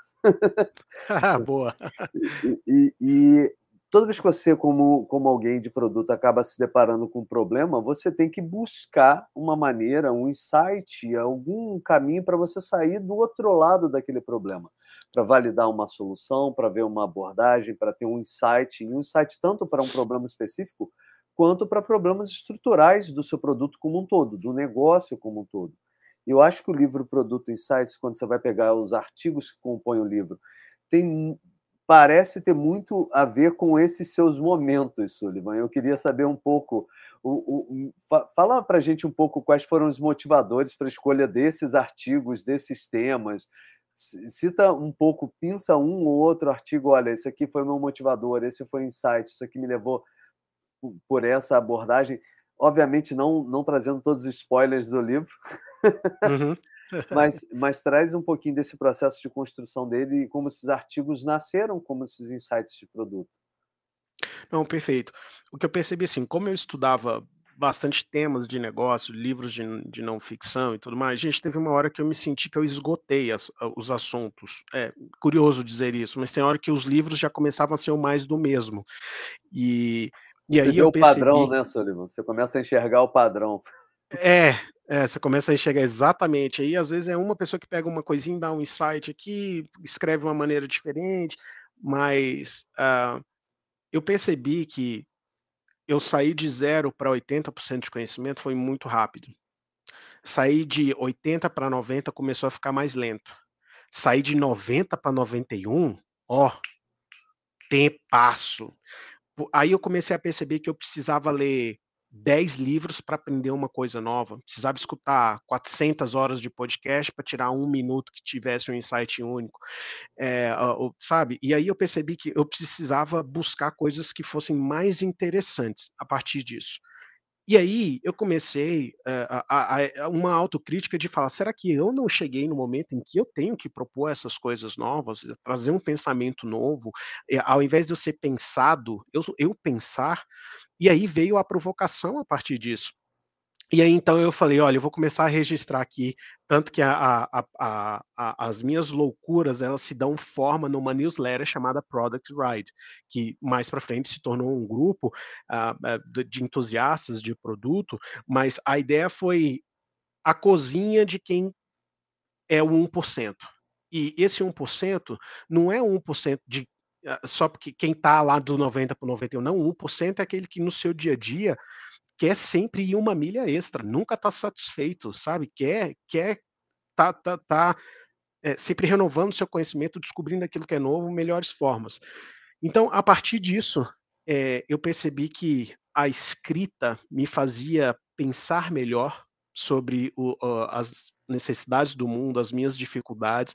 ah, boa. E, e, e, toda vez que você, como, como alguém de produto, acaba se deparando com um problema, você tem que buscar uma maneira, um insight, algum caminho para você sair do outro lado daquele problema, para validar uma solução, para ver uma abordagem, para ter um insight, e um insight tanto para um problema específico, quanto para problemas estruturais do seu produto como um todo, do negócio como um todo. Eu acho que o livro Produto Insights, quando você vai pegar os artigos que compõem o livro, tem parece ter muito a ver com esses seus momentos, Sullivan. Eu queria saber um pouco, o, o, fala para a gente um pouco quais foram os motivadores para a escolha desses artigos, desses temas. Cita um pouco, pinça um ou outro artigo, olha, esse aqui foi meu motivador, esse foi insight, isso aqui me levou por essa abordagem. Obviamente, não, não trazendo todos os spoilers do livro, uhum. mas, mas traz um pouquinho desse processo de construção dele e como esses artigos nasceram como esses insights de produto. Não, perfeito. O que eu percebi, assim, como eu estudava bastante temas de negócio, livros de, de não ficção e tudo mais, gente, teve uma hora que eu me senti que eu esgotei as, os assuntos. É curioso dizer isso, mas tem hora que os livros já começavam a ser o mais do mesmo. E, e Você aí eu percebi... o padrão, né, Sullivan? Você começa a enxergar o padrão. É, é, você começa a enxergar exatamente. Aí, às vezes, é uma pessoa que pega uma coisinha, dá um insight aqui, escreve de uma maneira diferente, mas uh, eu percebi que eu saí de zero para 80% de conhecimento foi muito rápido. Sair de 80 para 90 começou a ficar mais lento. Sair de 90 para 91, ó, tempasso. Aí eu comecei a perceber que eu precisava ler 10 livros para aprender uma coisa nova. Precisava escutar 400 horas de podcast para tirar um minuto que tivesse um insight único, é, sabe? E aí eu percebi que eu precisava buscar coisas que fossem mais interessantes a partir disso. E aí eu comecei uh, a, a, uma autocrítica de falar: será que eu não cheguei no momento em que eu tenho que propor essas coisas novas, trazer um pensamento novo, ao invés de eu ser pensado, eu, eu pensar? E aí veio a provocação a partir disso. E aí, então, eu falei, olha, eu vou começar a registrar aqui, tanto que a, a, a, as minhas loucuras, elas se dão forma numa newsletter chamada Product Ride, que mais para frente se tornou um grupo uh, de entusiastas de produto, mas a ideia foi a cozinha de quem é o 1%. E esse 1% não é 1% de só porque quem está lá do 90 para o 91, não, 1% é aquele que no seu dia a dia quer sempre ir uma milha extra, nunca está satisfeito, sabe? Quer, quer tá, tá, tá é, sempre renovando seu conhecimento, descobrindo aquilo que é novo, melhores formas. Então, a partir disso, é, eu percebi que a escrita me fazia pensar melhor sobre o, uh, as necessidades do mundo, as minhas dificuldades.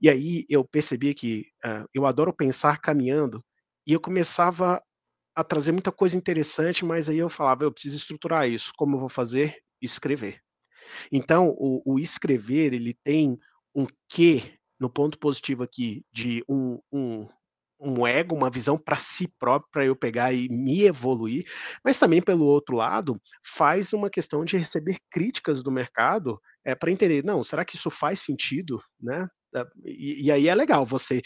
E aí eu percebi que uh, eu adoro pensar caminhando, e eu começava a trazer muita coisa interessante, mas aí eu falava, eu preciso estruturar isso. Como eu vou fazer? Escrever. Então, o, o escrever, ele tem um quê, no ponto positivo aqui, de um, um, um ego, uma visão para si próprio, para eu pegar e me evoluir, mas também, pelo outro lado, faz uma questão de receber críticas do mercado é, para entender, não, será que isso faz sentido? Né? E, e aí é legal você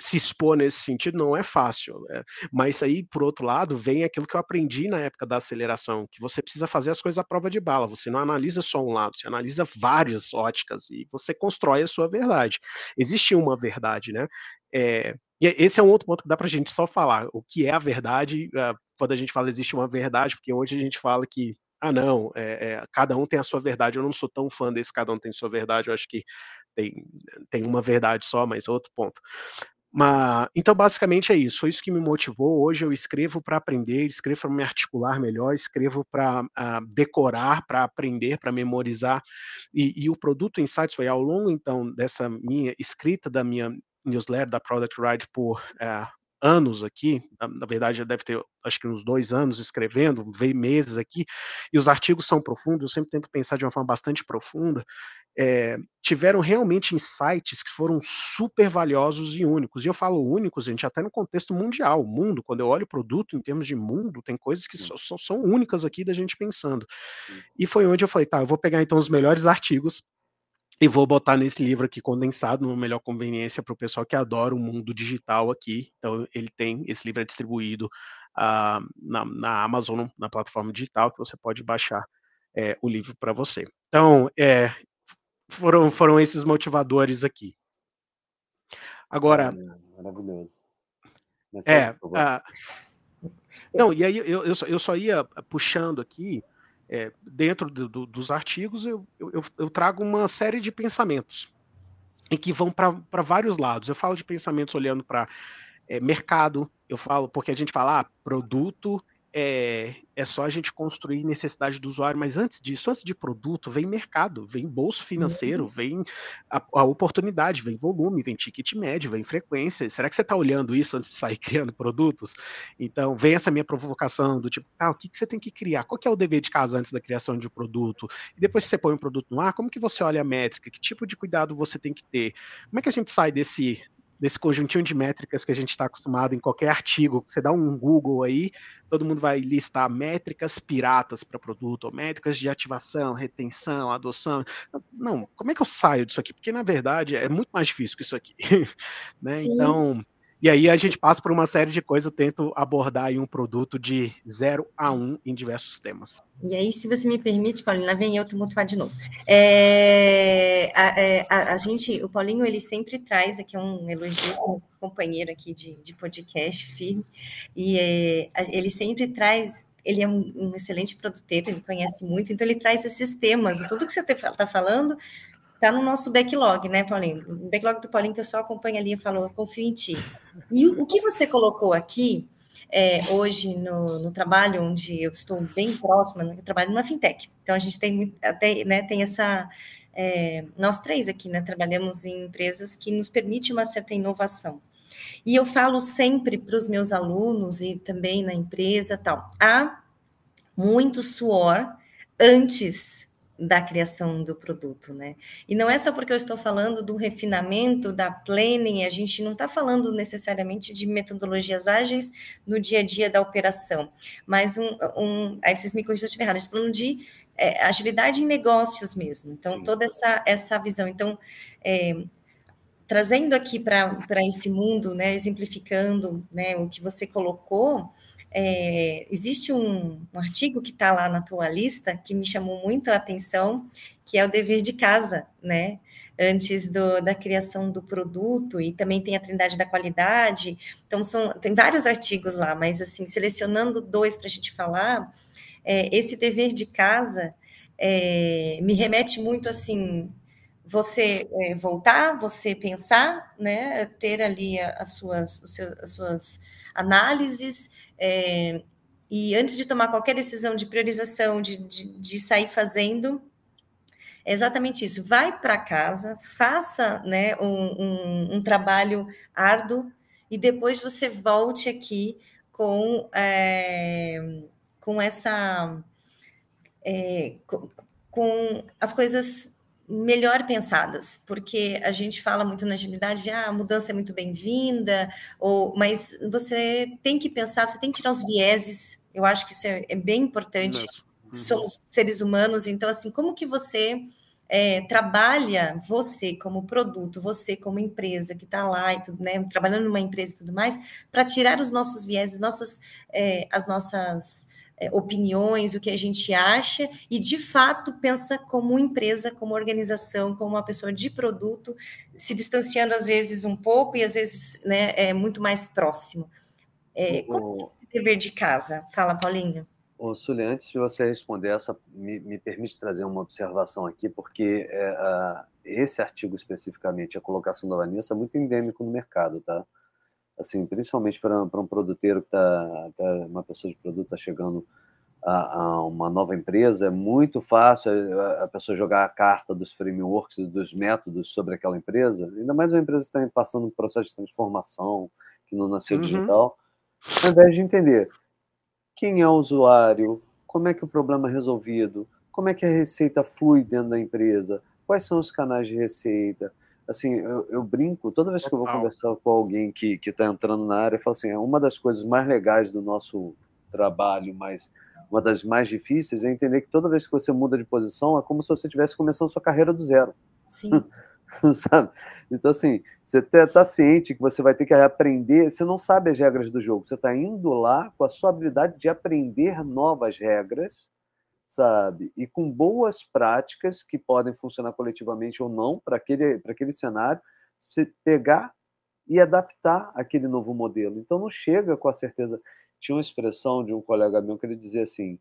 se expor nesse sentido não é fácil. É, mas aí, por outro lado, vem aquilo que eu aprendi na época da aceleração, que você precisa fazer as coisas à prova de bala. Você não analisa só um lado, você analisa várias óticas e você constrói a sua verdade. Existe uma verdade, né? É, e esse é um outro ponto que dá para a gente só falar. O que é a verdade, uh, quando a gente fala existe uma verdade, porque hoje a gente fala que, ah, não, é, é, cada um tem a sua verdade. Eu não sou tão fã desse cada um tem sua verdade. Eu acho que tem, tem uma verdade só, mas outro ponto. Mas, então, basicamente é isso. Foi isso que me motivou. Hoje eu escrevo para aprender, escrevo para me articular melhor, escrevo para uh, decorar, para aprender, para memorizar. E, e, o produto Insights foi ao longo, então, dessa minha escrita da minha newsletter da Product Ride por uh, anos aqui, na verdade já deve ter acho que uns dois anos escrevendo, veio meses aqui, e os artigos são profundos, eu sempre tento pensar de uma forma bastante profunda, é, tiveram realmente insights que foram super valiosos e únicos. E eu falo únicos, gente, até no contexto mundial, mundo, quando eu olho o produto em termos de mundo, tem coisas que só, só, são únicas aqui da gente pensando. E foi onde eu falei, tá, eu vou pegar então os melhores artigos e vou botar nesse livro aqui condensado, numa melhor conveniência para o pessoal que adora o mundo digital aqui. Então, ele tem, esse livro é distribuído uh, na, na, Amazon, na plataforma digital, que você pode baixar é, o livro para você. Então, é, foram, foram esses motivadores aqui. Agora. Maravilhoso. é. Uh, não, e aí eu, eu, só, eu só ia puxando aqui é, dentro do, do, dos artigos, eu, eu, eu, trago uma série de pensamentos e que vão para vários lados. Eu falo de pensamentos olhando para é, mercado, eu falo porque a gente fala ah, produto é, é só a gente construir necessidade do usuário, mas antes disso, antes de produto, vem mercado, vem bolso financeiro, uhum. vem a, a, oportunidade, vem volume, vem ticket médio, vem frequência. Será que você está olhando isso antes de sair criando produtos? Então, vem essa minha provocação do tipo, ah, o que, que você tem que criar? Qual que é o dever de casa antes da criação de um produto? E depois que você põe um produto no ar, como que você olha a métrica? Que tipo de cuidado você tem que ter? Como é que a gente sai desse, desse conjuntinho de métricas que a gente está acostumado em qualquer artigo. Você dá um Google aí, todo mundo vai listar métricas piratas para produto, ou métricas de ativação, retenção, adoção. Não, como é que eu saio disso aqui? Porque, na verdade, é muito mais difícil que isso aqui. né? Então, e aí a gente passa por uma série de coisas, eu tento abordar um produto de 0 a 1 um em diversos temas. E aí, se você me permite, Paulina, vem eu tumultuar de novo. É, a, é, a, a, gente, o Paulinho, ele sempre traz aqui um elogio, um companheiro aqui de, de podcast firme, e é, ele sempre traz ele é um, excelente produtor, ele conhece muito, então ele traz esses temas, tudo que você está falando Está no nosso backlog, né, Paulinho? O backlog do Paulinho que eu só acompanho ali e falo, confio em ti. E o, o que você colocou aqui é, hoje no, no, trabalho, onde eu estou bem próxima, eu trabalho numa fintech. Então a gente tem até, né, tem essa. É, nós três aqui, né, trabalhamos em empresas que nos permitem uma certa inovação. E eu falo sempre para os meus alunos e também na empresa tal, há muito suor antes da criação do produto, né? E não é só porque eu estou falando do refinamento, da planning, a gente não está falando necessariamente de metodologias ágeis no dia a dia da operação, mas um, um aí vocês me corrigem se eu estiver errado, estou falando de é, agilidade em negócios mesmo, então toda essa, essa visão, então é, trazendo aqui para esse mundo, né, exemplificando né, o que você colocou, é, existe um, um, artigo que está lá na tua lista que me chamou muito a atenção, que é o dever de casa, né? Antes do, da criação do produto, e também tem a Trindade da Qualidade. Então, são, tem vários artigos lá, mas assim, selecionando dois para a gente falar, é, esse dever de casa é, me remete muito assim. Você é, voltar, você pensar, né, ter ali as suas, as suas análises, é, e antes de tomar qualquer decisão de priorização, de, de, de sair fazendo, é exatamente isso. Vai para casa, faça né, um, um, um, trabalho árduo e depois você volte aqui com, é, com essa. É, com, com as coisas melhor pensadas, porque a gente fala muito na agilidade de ah, a mudança é muito bem-vinda, ou mas você tem que pensar, você tem que tirar os vieses, eu acho que isso é, é bem importante. Uhum. Somos seres humanos, então assim, como que você é, trabalha você como produto, você como empresa que está lá e tudo, né, trabalhando numa empresa e tudo mais, para tirar os nossos vieses, nossas, é, as nossas opiniões, o que a gente acha, e de fato pensa como empresa, como organização, como uma pessoa de produto, se distanciando às vezes um pouco e às vezes né, é muito mais próximo. É, como é esse dever de casa? Fala, Paulinho. Ô, Sully, antes de você responder essa, me, me permite trazer uma observação aqui, porque é, esse artigo especificamente, a colocação da Vanessa, é muito endêmico no mercado, tá? Assim, principalmente para um produteiro que está, tá, uma pessoa de produto está chegando a, a, uma nova empresa, é muito fácil a, a, pessoa jogar a carta dos frameworks e dos métodos sobre aquela empresa, ainda mais uma empresa que está passando um processo de transformação, que não nasceu uhum. digital, ao invés de entender quem é o usuário, como é que o problema é resolvido, como é que a receita flui dentro da empresa, quais são os canais de receita. Assim, eu, eu brinco, toda vez que eu vou conversar com alguém que está entrando na área, eu falo assim, é uma das coisas mais legais do nosso trabalho, mas uma das mais difíceis é entender que toda vez que você muda de posição é como se você estivesse começando sua carreira do zero. Sim. sabe? Então, assim, você está tá ciente que você vai ter que aprender, você não sabe as regras do jogo, você está indo lá com a sua habilidade de aprender novas regras, sabe? E com boas práticas que podem funcionar coletivamente ou não para aquele, aquele cenário, você pegar e adaptar aquele novo modelo. Então, não chega com a certeza. Tinha uma expressão de um colega meu que ele dizia assim: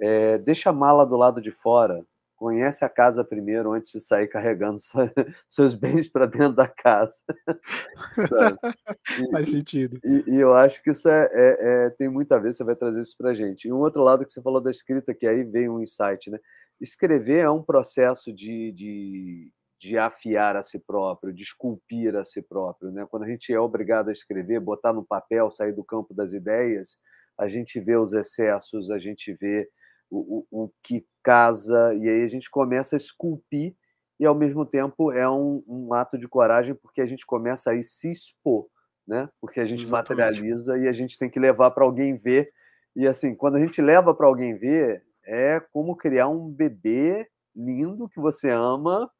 é, deixa a mala do lado de fora conhece a casa primeiro antes de sair carregando seus bens para dentro da casa. e, Faz sentido. E, e, eu acho que isso é, é, é, tem muita vez, você vai trazer isso para a gente. E um outro lado que você falou da escrita, que aí veio um insight, né? Escrever é um processo de, de, de afiar a si próprio, de esculpir a si próprio. Né? Quando a gente é obrigado a escrever, botar no papel, sair do campo das ideias, a gente vê os excessos, a gente vê o, o, o que casa, e aí a gente começa a esculpir, e ao mesmo tempo é um, um ato de coragem, porque a gente começa a se expor, né? porque a gente Exatamente. materializa e a gente tem que levar para alguém ver. E assim, quando a gente leva para alguém ver, é como criar um bebê lindo que você ama,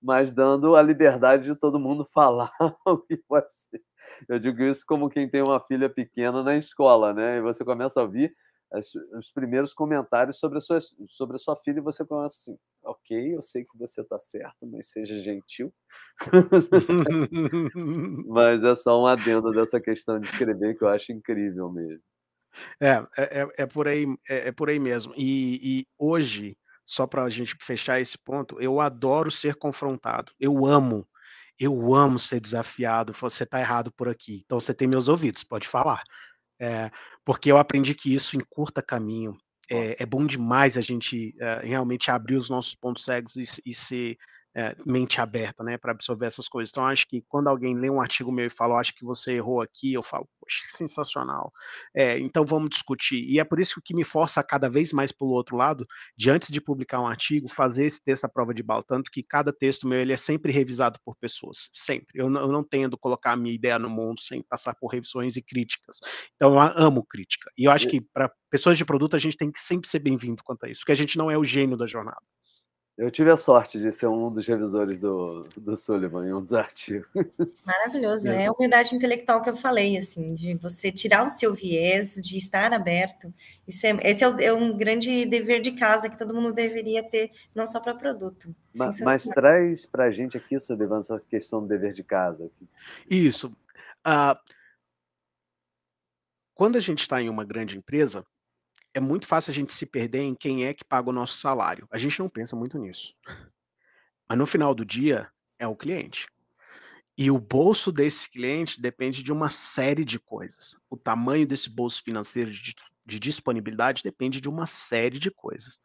mas dando a liberdade de todo mundo falar o que pode ser. Eu digo isso como quem tem uma filha pequena na escola, né? E você começa a ouvir as, os primeiros comentários sobre a, sua, sobre a sua filha e você começa assim, ok, eu sei que você está certo, mas seja gentil. mas é só um adendo dessa questão de escrever que eu acho incrível mesmo. É, é, é, é por, aí, é, é, por aí mesmo. E, e hoje, só para a gente fechar esse ponto, eu adoro ser confrontado. Eu amo eu amo ser desafiado. Você está errado por aqui. Então você tem meus ouvidos, pode falar. É, porque eu aprendi que isso encurta caminho. É, é bom demais a gente é, realmente abrir os nossos pontos cegos e, e ser é, mente aberta, né, para absorver essas coisas. Então, acho que quando alguém lê um artigo meu e fala, acho que você errou aqui, eu falo, poxa, sensacional. É, então, vamos discutir. E é por isso que me força cada vez mais pelo outro lado, de antes de publicar um artigo, fazer esse texto à prova de bala. Tanto que cada texto meu ele é sempre revisado por pessoas, sempre. Eu não, eu não tendo colocar a minha ideia no mundo sem passar por revisões e críticas. Então, eu amo crítica. E eu acho que para pessoas de produto, a gente tem que sempre ser bem-vindo quanto a isso, porque a gente não é o gênio da jornada. Eu tive a sorte de ser um dos revisores do, do Sullivan em um dos artigos. Maravilhoso. É a humildade intelectual que eu falei, assim, de você tirar o seu viés, de estar aberto. Isso é, esse é, o, é um grande dever de casa que todo mundo deveria ter, não só para produto. Mas, mas traz para a gente aqui, Sullivan, essa questão do dever de casa. Isso. Uh, quando a gente está em uma grande empresa, é muito fácil a gente se perder em quem é que paga o nosso salário. A gente não pensa muito nisso. Mas no final do dia, é o cliente. E o bolso desse cliente depende de uma série de coisas. O tamanho desse bolso financeiro de, de disponibilidade depende de uma série de coisas.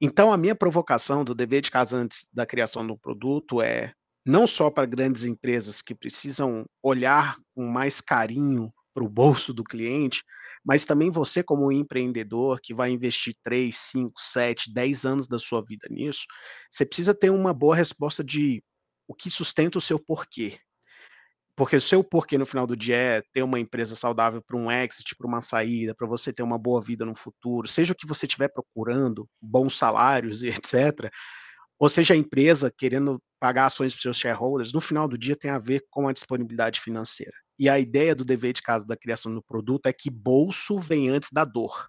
Então, a minha provocação do dever de casa antes da criação do produto é não só para grandes empresas que precisam olhar com mais carinho para o bolso do cliente, mas também você, como empreendedor que vai investir 3, 5, 7, 10 anos da sua vida nisso, você precisa ter uma boa resposta de o que sustenta o seu porquê. Porque o seu porquê no final do dia é ter uma empresa saudável para um exit, para uma saída, para você ter uma boa vida no futuro, seja o que você estiver procurando, bons salários e etc. Ou seja, a empresa querendo pagar ações para seus shareholders, no final do dia tem a ver com a disponibilidade financeira. E a ideia do dever de casa da criação do produto é que bolso vem antes da dor.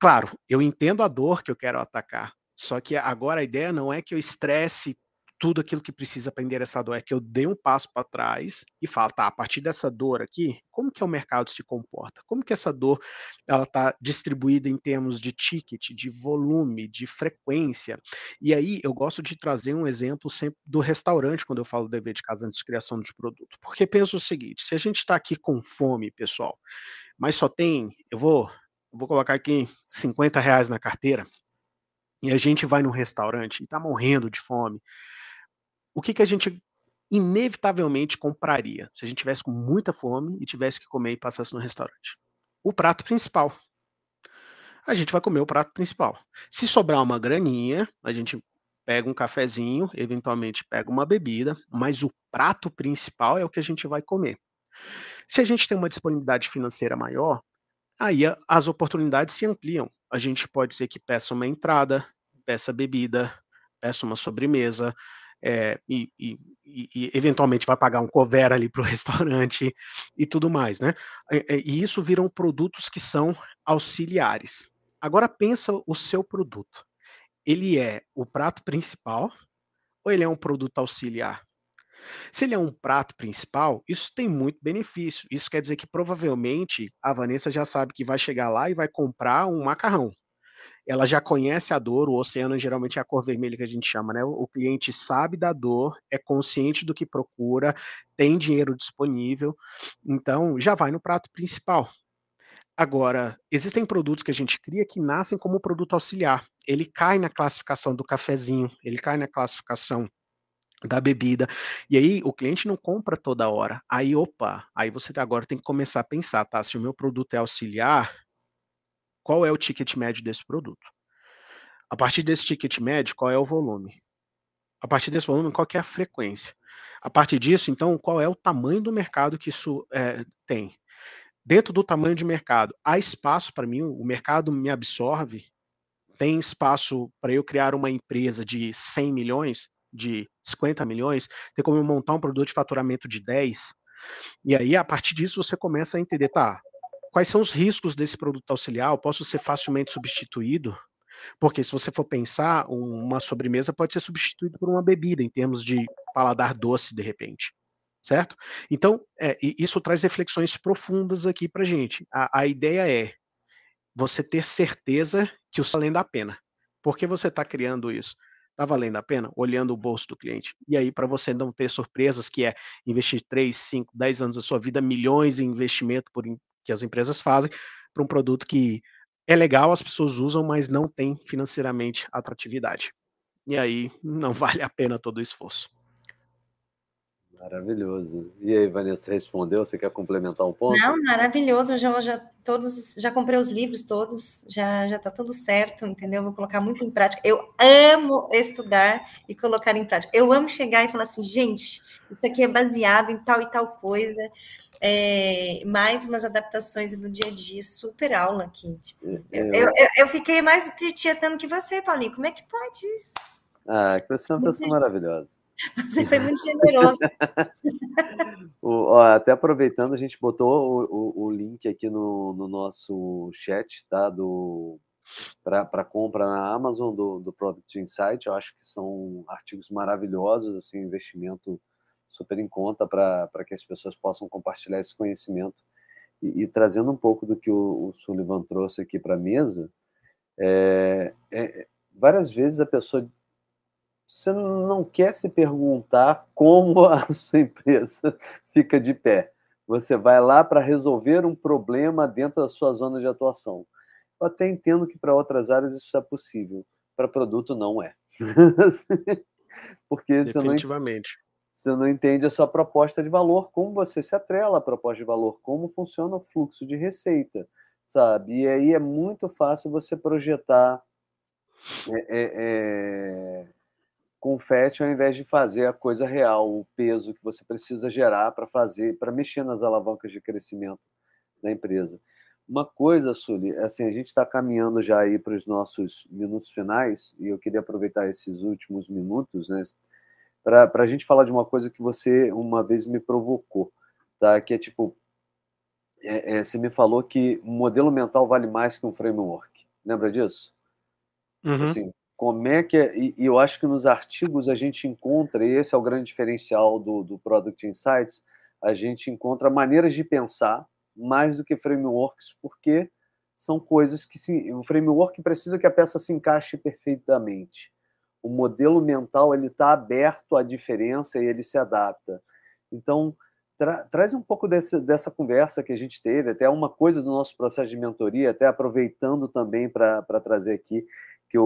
Claro, eu entendo a dor que eu quero atacar, só que agora a ideia não é que eu estresse tudo aquilo que precisa para endereçar a dor, é que eu dei um passo para trás e falo, tá, a partir dessa dor aqui, como que é o mercado se comporta? Como que essa dor ela está distribuída em termos de ticket, de volume, de frequência? E aí eu gosto de trazer um exemplo sempre do restaurante quando eu falo dever de casa antes de criação de produto, porque penso o seguinte, se a gente está aqui com fome, pessoal, mas só tem, eu vou, eu vou colocar aqui 50 reais na carteira, e a gente vai num restaurante e está morrendo de fome, o que, que a gente inevitavelmente compraria se a gente tivesse com muita fome e tivesse que comer e passasse no restaurante? O prato principal. A gente vai comer o prato principal. Se sobrar uma graninha, a gente pega um cafezinho, eventualmente pega uma bebida, mas o prato principal é o que a gente vai comer. Se a gente tem uma disponibilidade financeira maior, aí as oportunidades se ampliam. A gente pode ser que peça uma entrada, peça bebida, peça uma sobremesa, é, e, e, e, eventualmente vai pagar um cover ali para o restaurante e tudo mais, né? E isso viram produtos que são auxiliares. Agora pensa o seu produto. Ele é o prato principal ou ele é um produto auxiliar? Se ele é um prato principal, isso tem muito benefício. Isso quer dizer que provavelmente a Vanessa já sabe que vai chegar lá e vai comprar um macarrão ela já conhece a dor, o oceano geralmente é a cor vermelha que a gente chama, né? O cliente sabe da dor, é consciente do que procura, tem dinheiro disponível, então já vai no prato principal. Agora, existem produtos que a gente cria que nascem como produto auxiliar. Ele cai na classificação do cafezinho, ele cai na classificação da bebida. E aí o cliente não compra toda hora. Aí, opa, aí você agora tem que começar a pensar, tá? Se o meu produto é auxiliar, qual é o ticket médio desse produto. A partir desse ticket médio, qual é o volume? A partir desse volume, qual é a frequência? A partir disso, então, qual é o tamanho do mercado que isso é, tem? Dentro do tamanho de mercado, há espaço para mim? O mercado me absorve? Tem espaço para eu criar uma empresa de 100 milhões, de 50 milhões? Tem como eu montar um produto de faturamento de 10? E aí, a partir disso, você começa a entender, tá, Quais são os riscos desse produto auxiliar? Eu posso ser facilmente substituído? Porque se você for pensar, uma sobremesa pode ser substituída por uma bebida, em termos de paladar doce, de repente. Certo? Então, é, isso traz reflexões profundas aqui para gente. A, a ideia é você ter certeza que o está valendo a pena. Por que você está criando isso? Está valendo a pena? Olhando o bolso do cliente. E aí, para você não ter surpresas, que é investir 3, 5, 10 anos da sua vida, milhões em investimento por, que as empresas fazem para um produto que é legal, as pessoas usam, mas não tem financeiramente atratividade. E aí não vale a pena todo o esforço. Maravilhoso. E aí, Vanessa, respondeu? Você quer complementar um ponto? Não, maravilhoso. Eu já, já todos, já comprei os livros todos, já já está tudo certo, entendeu? Vou colocar muito em prática. Eu amo estudar e colocar em prática. Eu amo chegar e falar assim, gente, isso aqui é baseado em tal e tal coisa é, mais umas adaptações do dia a dia, super aula aqui. Eu, eu, eu, eu, fiquei mais tietando que você, Paulinho. Como é que pode isso? Ah, que você é uma pessoa maravilhosa. Você foi muito generoso. o, ó, até aproveitando, a gente botou o, o, o link aqui no, no, nosso chat, tá? Do para compra na Amazon do, do Product Insight. Eu acho que são artigos maravilhosos, assim, investimento super em conta para que as pessoas possam compartilhar esse conhecimento. E, e trazendo um pouco do que o, o Sullivan trouxe aqui para a mesa, é, é, várias vezes a pessoa você não quer se perguntar como a sua empresa fica de pé. Você vai lá para resolver um problema dentro da sua zona de atuação. Eu até entendo que para outras áreas isso é possível, para produto não é. Porque Definitivamente você não entende a sua proposta de valor, como você se atrela à proposta de valor, como funciona o fluxo de receita, sabe? E aí é muito fácil você projetar é, é, é, confete ao invés de fazer a coisa real, o peso que você precisa gerar para fazer, para mexer nas alavancas de crescimento da empresa. Uma coisa, Sully, é assim, a gente está caminhando já aí para os nossos minutos finais, e eu queria aproveitar esses últimos minutos, né? Para a gente falar de uma coisa que você uma vez me provocou, tá? Que é tipo, é, é, você me falou que um modelo mental vale mais que um framework. Lembra disso? Uhum. Assim, como é que é, e, e, eu acho que nos artigos a gente encontra, e esse é o grande diferencial do, do Product Insights, a gente encontra maneiras de pensar mais do que frameworks, porque são coisas que se, o framework precisa que a peça se encaixe perfeitamente. O modelo mental ele está aberto à diferença e ele se adapta. Então tra, traz um pouco desse, dessa conversa que a gente teve, até uma coisa do nosso processo de mentoria, até aproveitando também para trazer aqui que o,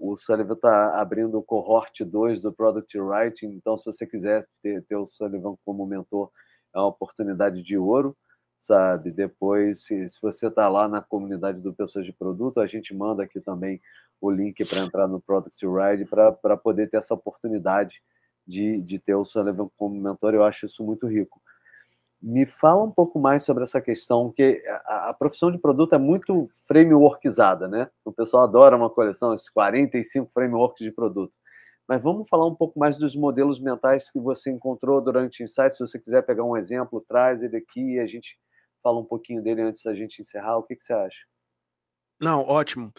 o, o Sullivan está abrindo o cohort 2 do Product Writing, então se você quiser ter, ter o Sullivan como mentor, é uma oportunidade de ouro sabe? Depois, se, se você está lá na comunidade do Pessoas de Produto, a gente manda aqui também o link para entrar no Product Ride para poder ter essa oportunidade de, de ter o Sullivan como mentor. Eu acho isso muito rico. Me fala um pouco mais sobre essa questão, que a, a profissão de produto é muito frameworkizada, né? O pessoal adora uma coleção, esses 45 frameworks de produto. Mas vamos falar um pouco mais dos modelos mentais que você encontrou durante o Insight. Se você quiser pegar um exemplo, traz ele aqui e a gente fala um pouquinho dele antes da gente encerrar. O que, que você acha? Não, ótimo.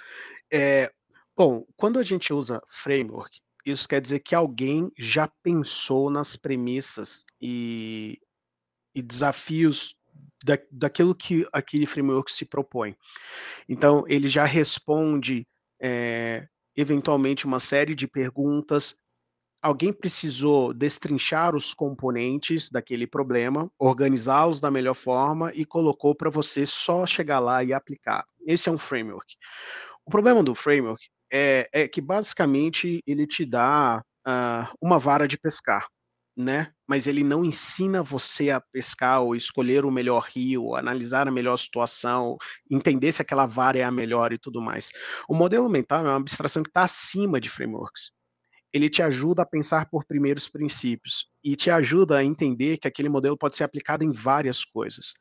É, bom, quando a gente usa framework, isso quer dizer que alguém já pensou nas premissas e, e desafios da, daquilo que aquele framework se propõe. Então, ele já responde é, eventualmente uma série de perguntas alguém precisou destrinchar os componentes daquele problema, organizá-los da melhor forma e colocou para você só chegar lá e aplicar. Esse é um framework. O problema do framework é, é que basicamente ele te dá uh, uma vara de pescar, né? Mas ele não ensina você a pescar ou escolher o melhor rio, analisar a melhor situação, entender se aquela vara é a melhor e tudo mais. O modelo mental é uma abstração que está acima de frameworks ele te ajuda a pensar por primeiros princípios e te ajuda a entender que aquele modelo pode ser aplicado em várias coisas.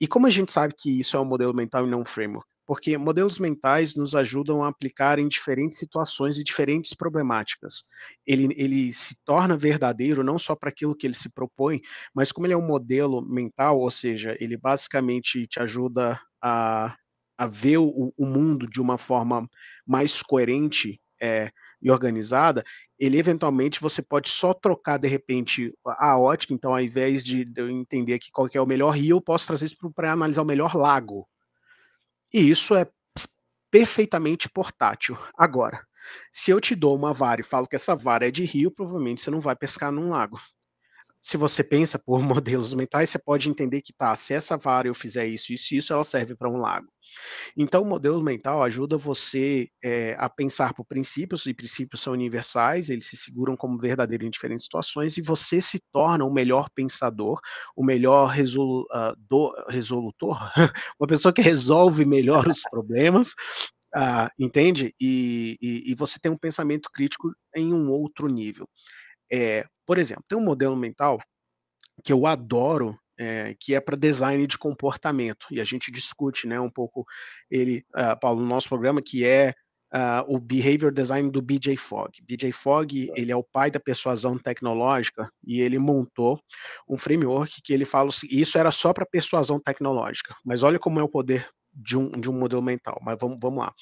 E como a gente sabe que isso é um modelo mental e não um framework? Porque modelos mentais nos ajudam a aplicar em diferentes situações e diferentes problemáticas. Ele, ele se torna verdadeiro não só para aquilo que ele se propõe, mas como ele é um modelo mental, ou seja, ele basicamente te ajuda a, a ver o, o mundo de uma forma mais coerente, é, e organizada, ele eventualmente você pode só trocar de repente a ótica, então ao invés de eu entender aqui qual é o melhor rio, eu posso trazer isso para analisar o melhor lago. E isso é perfeitamente portátil. Agora, se eu te dou uma vara e falo que essa vara é de rio, provavelmente você não vai pescar num lago. Se você pensa por modelos mentais, você pode entender que tá, se essa vara eu fizer isso, isso, isso, ela serve para um lago. Então, o modelo mental ajuda você é, a pensar por princípios, e princípios são universais, eles se seguram como verdadeiros em diferentes situações, e você se torna o melhor pensador, o melhor resolu uh, resolutor, uma pessoa que resolve melhor os problemas, uh, entende? E, e, e, você tem um pensamento crítico em um outro nível. É, por exemplo, tem um modelo mental que eu adoro, é, que é para design de comportamento. E a gente discute né, um pouco ele, uh, Paulo, no nosso programa, que é uh, o behavior design do BJ Fogg. BJ Fogg, ele é o pai da persuasão tecnológica e ele montou um framework que ele fala, isso era só para persuasão tecnológica, mas olha como é o poder de um, de um modelo mental, mas vamos, vamos lá.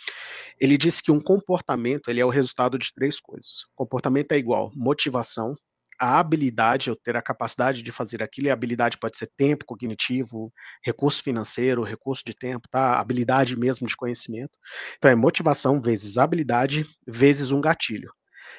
Ele disse que um comportamento ele é o resultado de três coisas. Comportamento é igual motivação, a habilidade, eu ter a capacidade de fazer aquilo, e a habilidade pode ser tempo cognitivo, recurso financeiro, recurso de tempo, tá? Habilidade mesmo de conhecimento. Então é motivação vezes habilidade vezes um gatilho.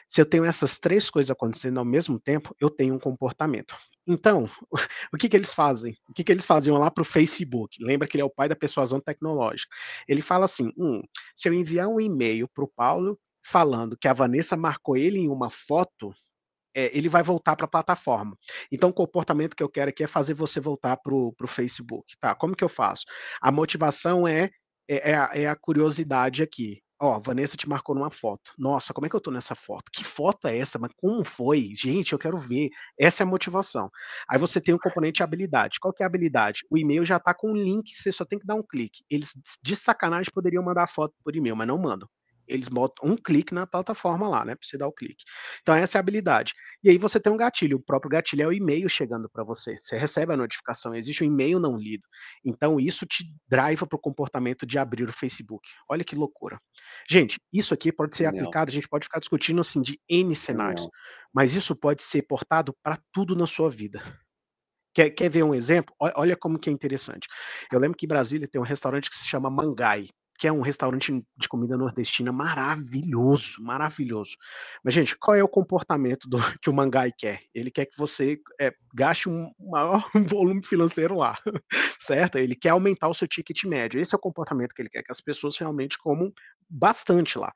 Se eu tenho essas três coisas acontecendo ao mesmo tempo, eu tenho um comportamento. Então, o que, que eles fazem? O que, que eles faziam lá para o Facebook? Lembra que ele é o pai da persuasão tecnológica. Ele fala assim: hum, se eu enviar um e-mail para o Paulo falando que a Vanessa marcou ele em uma foto, é, ele vai voltar para a plataforma. Então, o comportamento que eu quero aqui é fazer você voltar para o Facebook. Tá? Como que eu faço? A motivação é, é, é, a, é a curiosidade aqui. Ó, Vanessa te marcou numa foto. Nossa, como é que eu tô nessa foto? Que foto é essa? Mas como foi? Gente, eu quero ver. Essa é a motivação. Aí você tem um componente habilidade. Qual que é a habilidade? O e-mail já tá com um link, você só tem que dar um clique. Eles de sacanagem poderiam mandar a foto por e-mail, mas não mandam. Eles botam um clique na plataforma lá, né? Para você dar o clique. Então, essa é a habilidade. E aí você tem um gatilho. O próprio gatilho é o e-mail chegando para você. Você recebe a notificação, existe um e-mail não lido. Então, isso te driva para o comportamento de abrir o Facebook. Olha que loucura. Gente, isso aqui pode ser aplicado, a gente pode ficar discutindo assim de N cenários, mas isso pode ser portado para tudo na sua vida. Quer, quer ver um exemplo? Olha como que é interessante. Eu lembro que em Brasília tem um restaurante que se chama Mangai que é um restaurante de comida nordestina maravilhoso, maravilhoso. Mas, gente, qual é o comportamento do, que o Mangai quer? Ele quer que você é, gaste um maior volume financeiro lá, certo? Ele quer aumentar o seu ticket médio. Esse é o comportamento que ele quer, que as pessoas realmente comam bastante lá.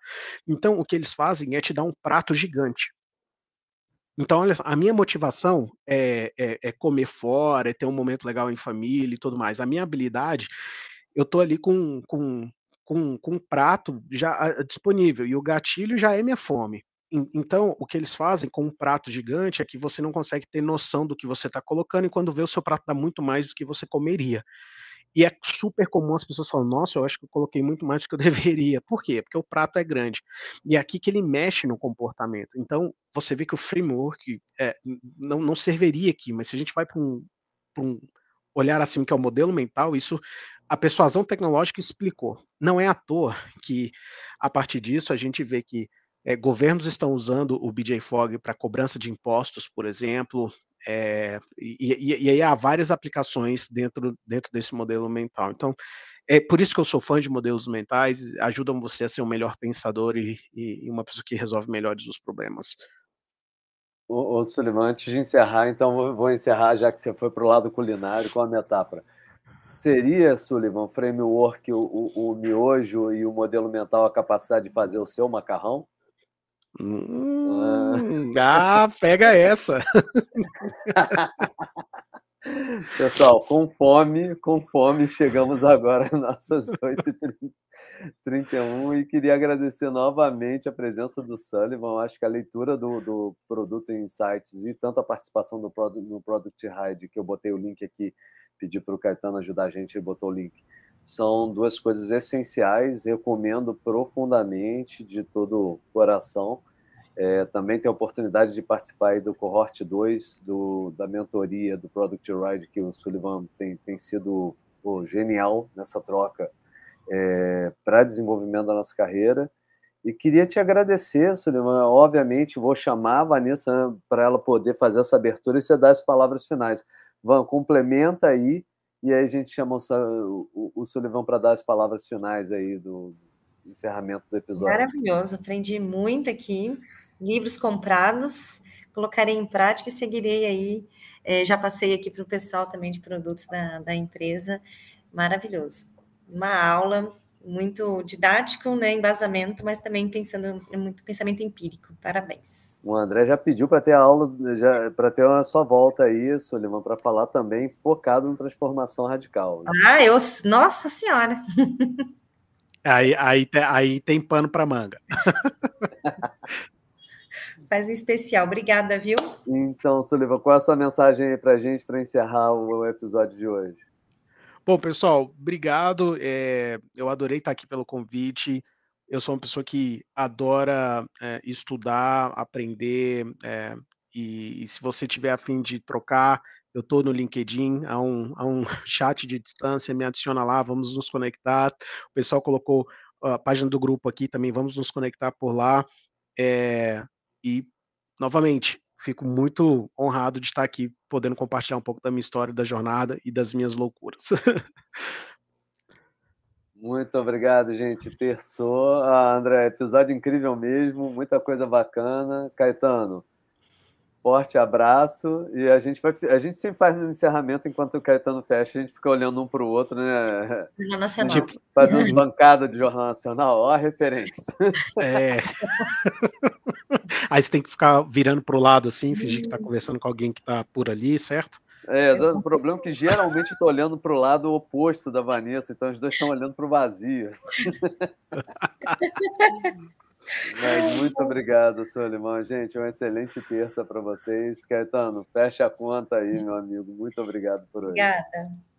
Então, o que eles fazem é te dar um prato gigante. Então, olha, a minha motivação é, é, é, comer fora, é ter um momento legal em família e tudo mais. A minha habilidade, eu tô ali com, com com, com um prato já ah, disponível e o gatilho já é minha fome. Então, o que eles fazem com um prato gigante é que você não consegue ter noção do que você está colocando e quando vê o seu prato dá muito mais do que você comeria. E é super comum as pessoas falam, nossa, eu acho que eu coloquei muito mais do que eu deveria. Por quê? Porque o prato é grande. E é aqui que ele mexe no comportamento. Então, você vê que o framework é, não, não serviria aqui, mas se a gente vai para um, um olhar assim que é o modelo mental, isso a persuasão tecnológica explicou. Não é à toa que, a partir disso, a gente vê que é, governos estão usando o BJ Fog para cobrança de impostos, por exemplo, é, e, e, e, aí há várias aplicações dentro, dentro desse modelo mental. Então, é por isso que eu sou fã de modelos mentais, ajudam você a ser um melhor pensador e, e uma pessoa que resolve melhores os problemas. Ô, ô Suleiman, antes de encerrar, então vou encerrar, já que você foi para o lado culinário, com a metáfora. Seria, Sullivan, framework, o, o, o miojo e o modelo mental a capacidade de fazer o seu macarrão? Hum, ah. ah, pega essa. Pessoal, com fome, com fome, chegamos agora às nossas 8h31 e queria agradecer novamente a presença do Sullivan. Acho que a leitura do, do Produto Insights e tanto a participação do, no Product Hide, que eu botei o link aqui, pedi para o Caetano ajudar a gente, ele botou o link. São duas coisas essenciais, recomendo profundamente, de todo o coração. É, também tem a oportunidade de participar do cohort 2 do, da mentoria do Product Ride, que o Sullivan tem, tem sido pô, genial nessa troca é, para desenvolvimento da nossa carreira. E queria te agradecer, Sullivan. Obviamente, vou chamar a Vanessa né, para ela poder fazer essa abertura e você dar as palavras finais. Van, complementa aí, e aí a gente chama o, o, o Sullivan para dar as palavras finais aí do, do encerramento do episódio. Maravilhoso, aprendi muito aqui. Livros comprados, colocarei em prática e seguirei aí. É, já passei aqui para o pessoal também de produtos da, da empresa. Maravilhoso. Uma aula muito didático, né, embasamento, mas também pensando muito pensamento empírico. Parabéns. O André já pediu para ter aula, para ter a sua volta aí, Suleiman, para falar também focado em transformação radical. Né? Ah, eu, nossa senhora. Aí, aí, aí tem pano para manga. Faz um especial. Obrigada, viu? Então, Suleiman, qual é a sua mensagem aí para a gente para encerrar o episódio de hoje? Bom, pessoal, obrigado. É, eu adorei estar aqui pelo convite. Eu sou uma pessoa que adora é, estudar, aprender, é, e, e, se você tiver a fim de trocar, eu estou no LinkedIn, há um, há um chat de distância, me adiciona lá, vamos nos conectar. O pessoal colocou a página do grupo aqui também, vamos nos conectar por lá. É, e, novamente, fico muito honrado de estar aqui podendo compartilhar um pouco da minha história, da jornada e das minhas loucuras. Muito obrigado, gente. Terçou. Ah, André, episódio incrível mesmo, muita coisa bacana. Caetano, forte abraço. E a gente vai, a gente sempre faz no encerramento, enquanto o Caetano fecha, a gente fica olhando um para o outro, né? Jornal Nacional. Tipo, fazendo bancada de Jornal Nacional, ó a referência. É. Aí você tem que ficar virando para o lado assim, fingir que está conversando com alguém que está por ali, certo? É, o problema é que geralmente eu tô olhando para o lado oposto da Vanessa, então os dois estão olhando para o vazio. Mas muito obrigado, Solimão. Gente, uma excelente terça para vocês. Caetano, fecha a conta aí, meu amigo. Muito obrigado por hoje. Obrigada.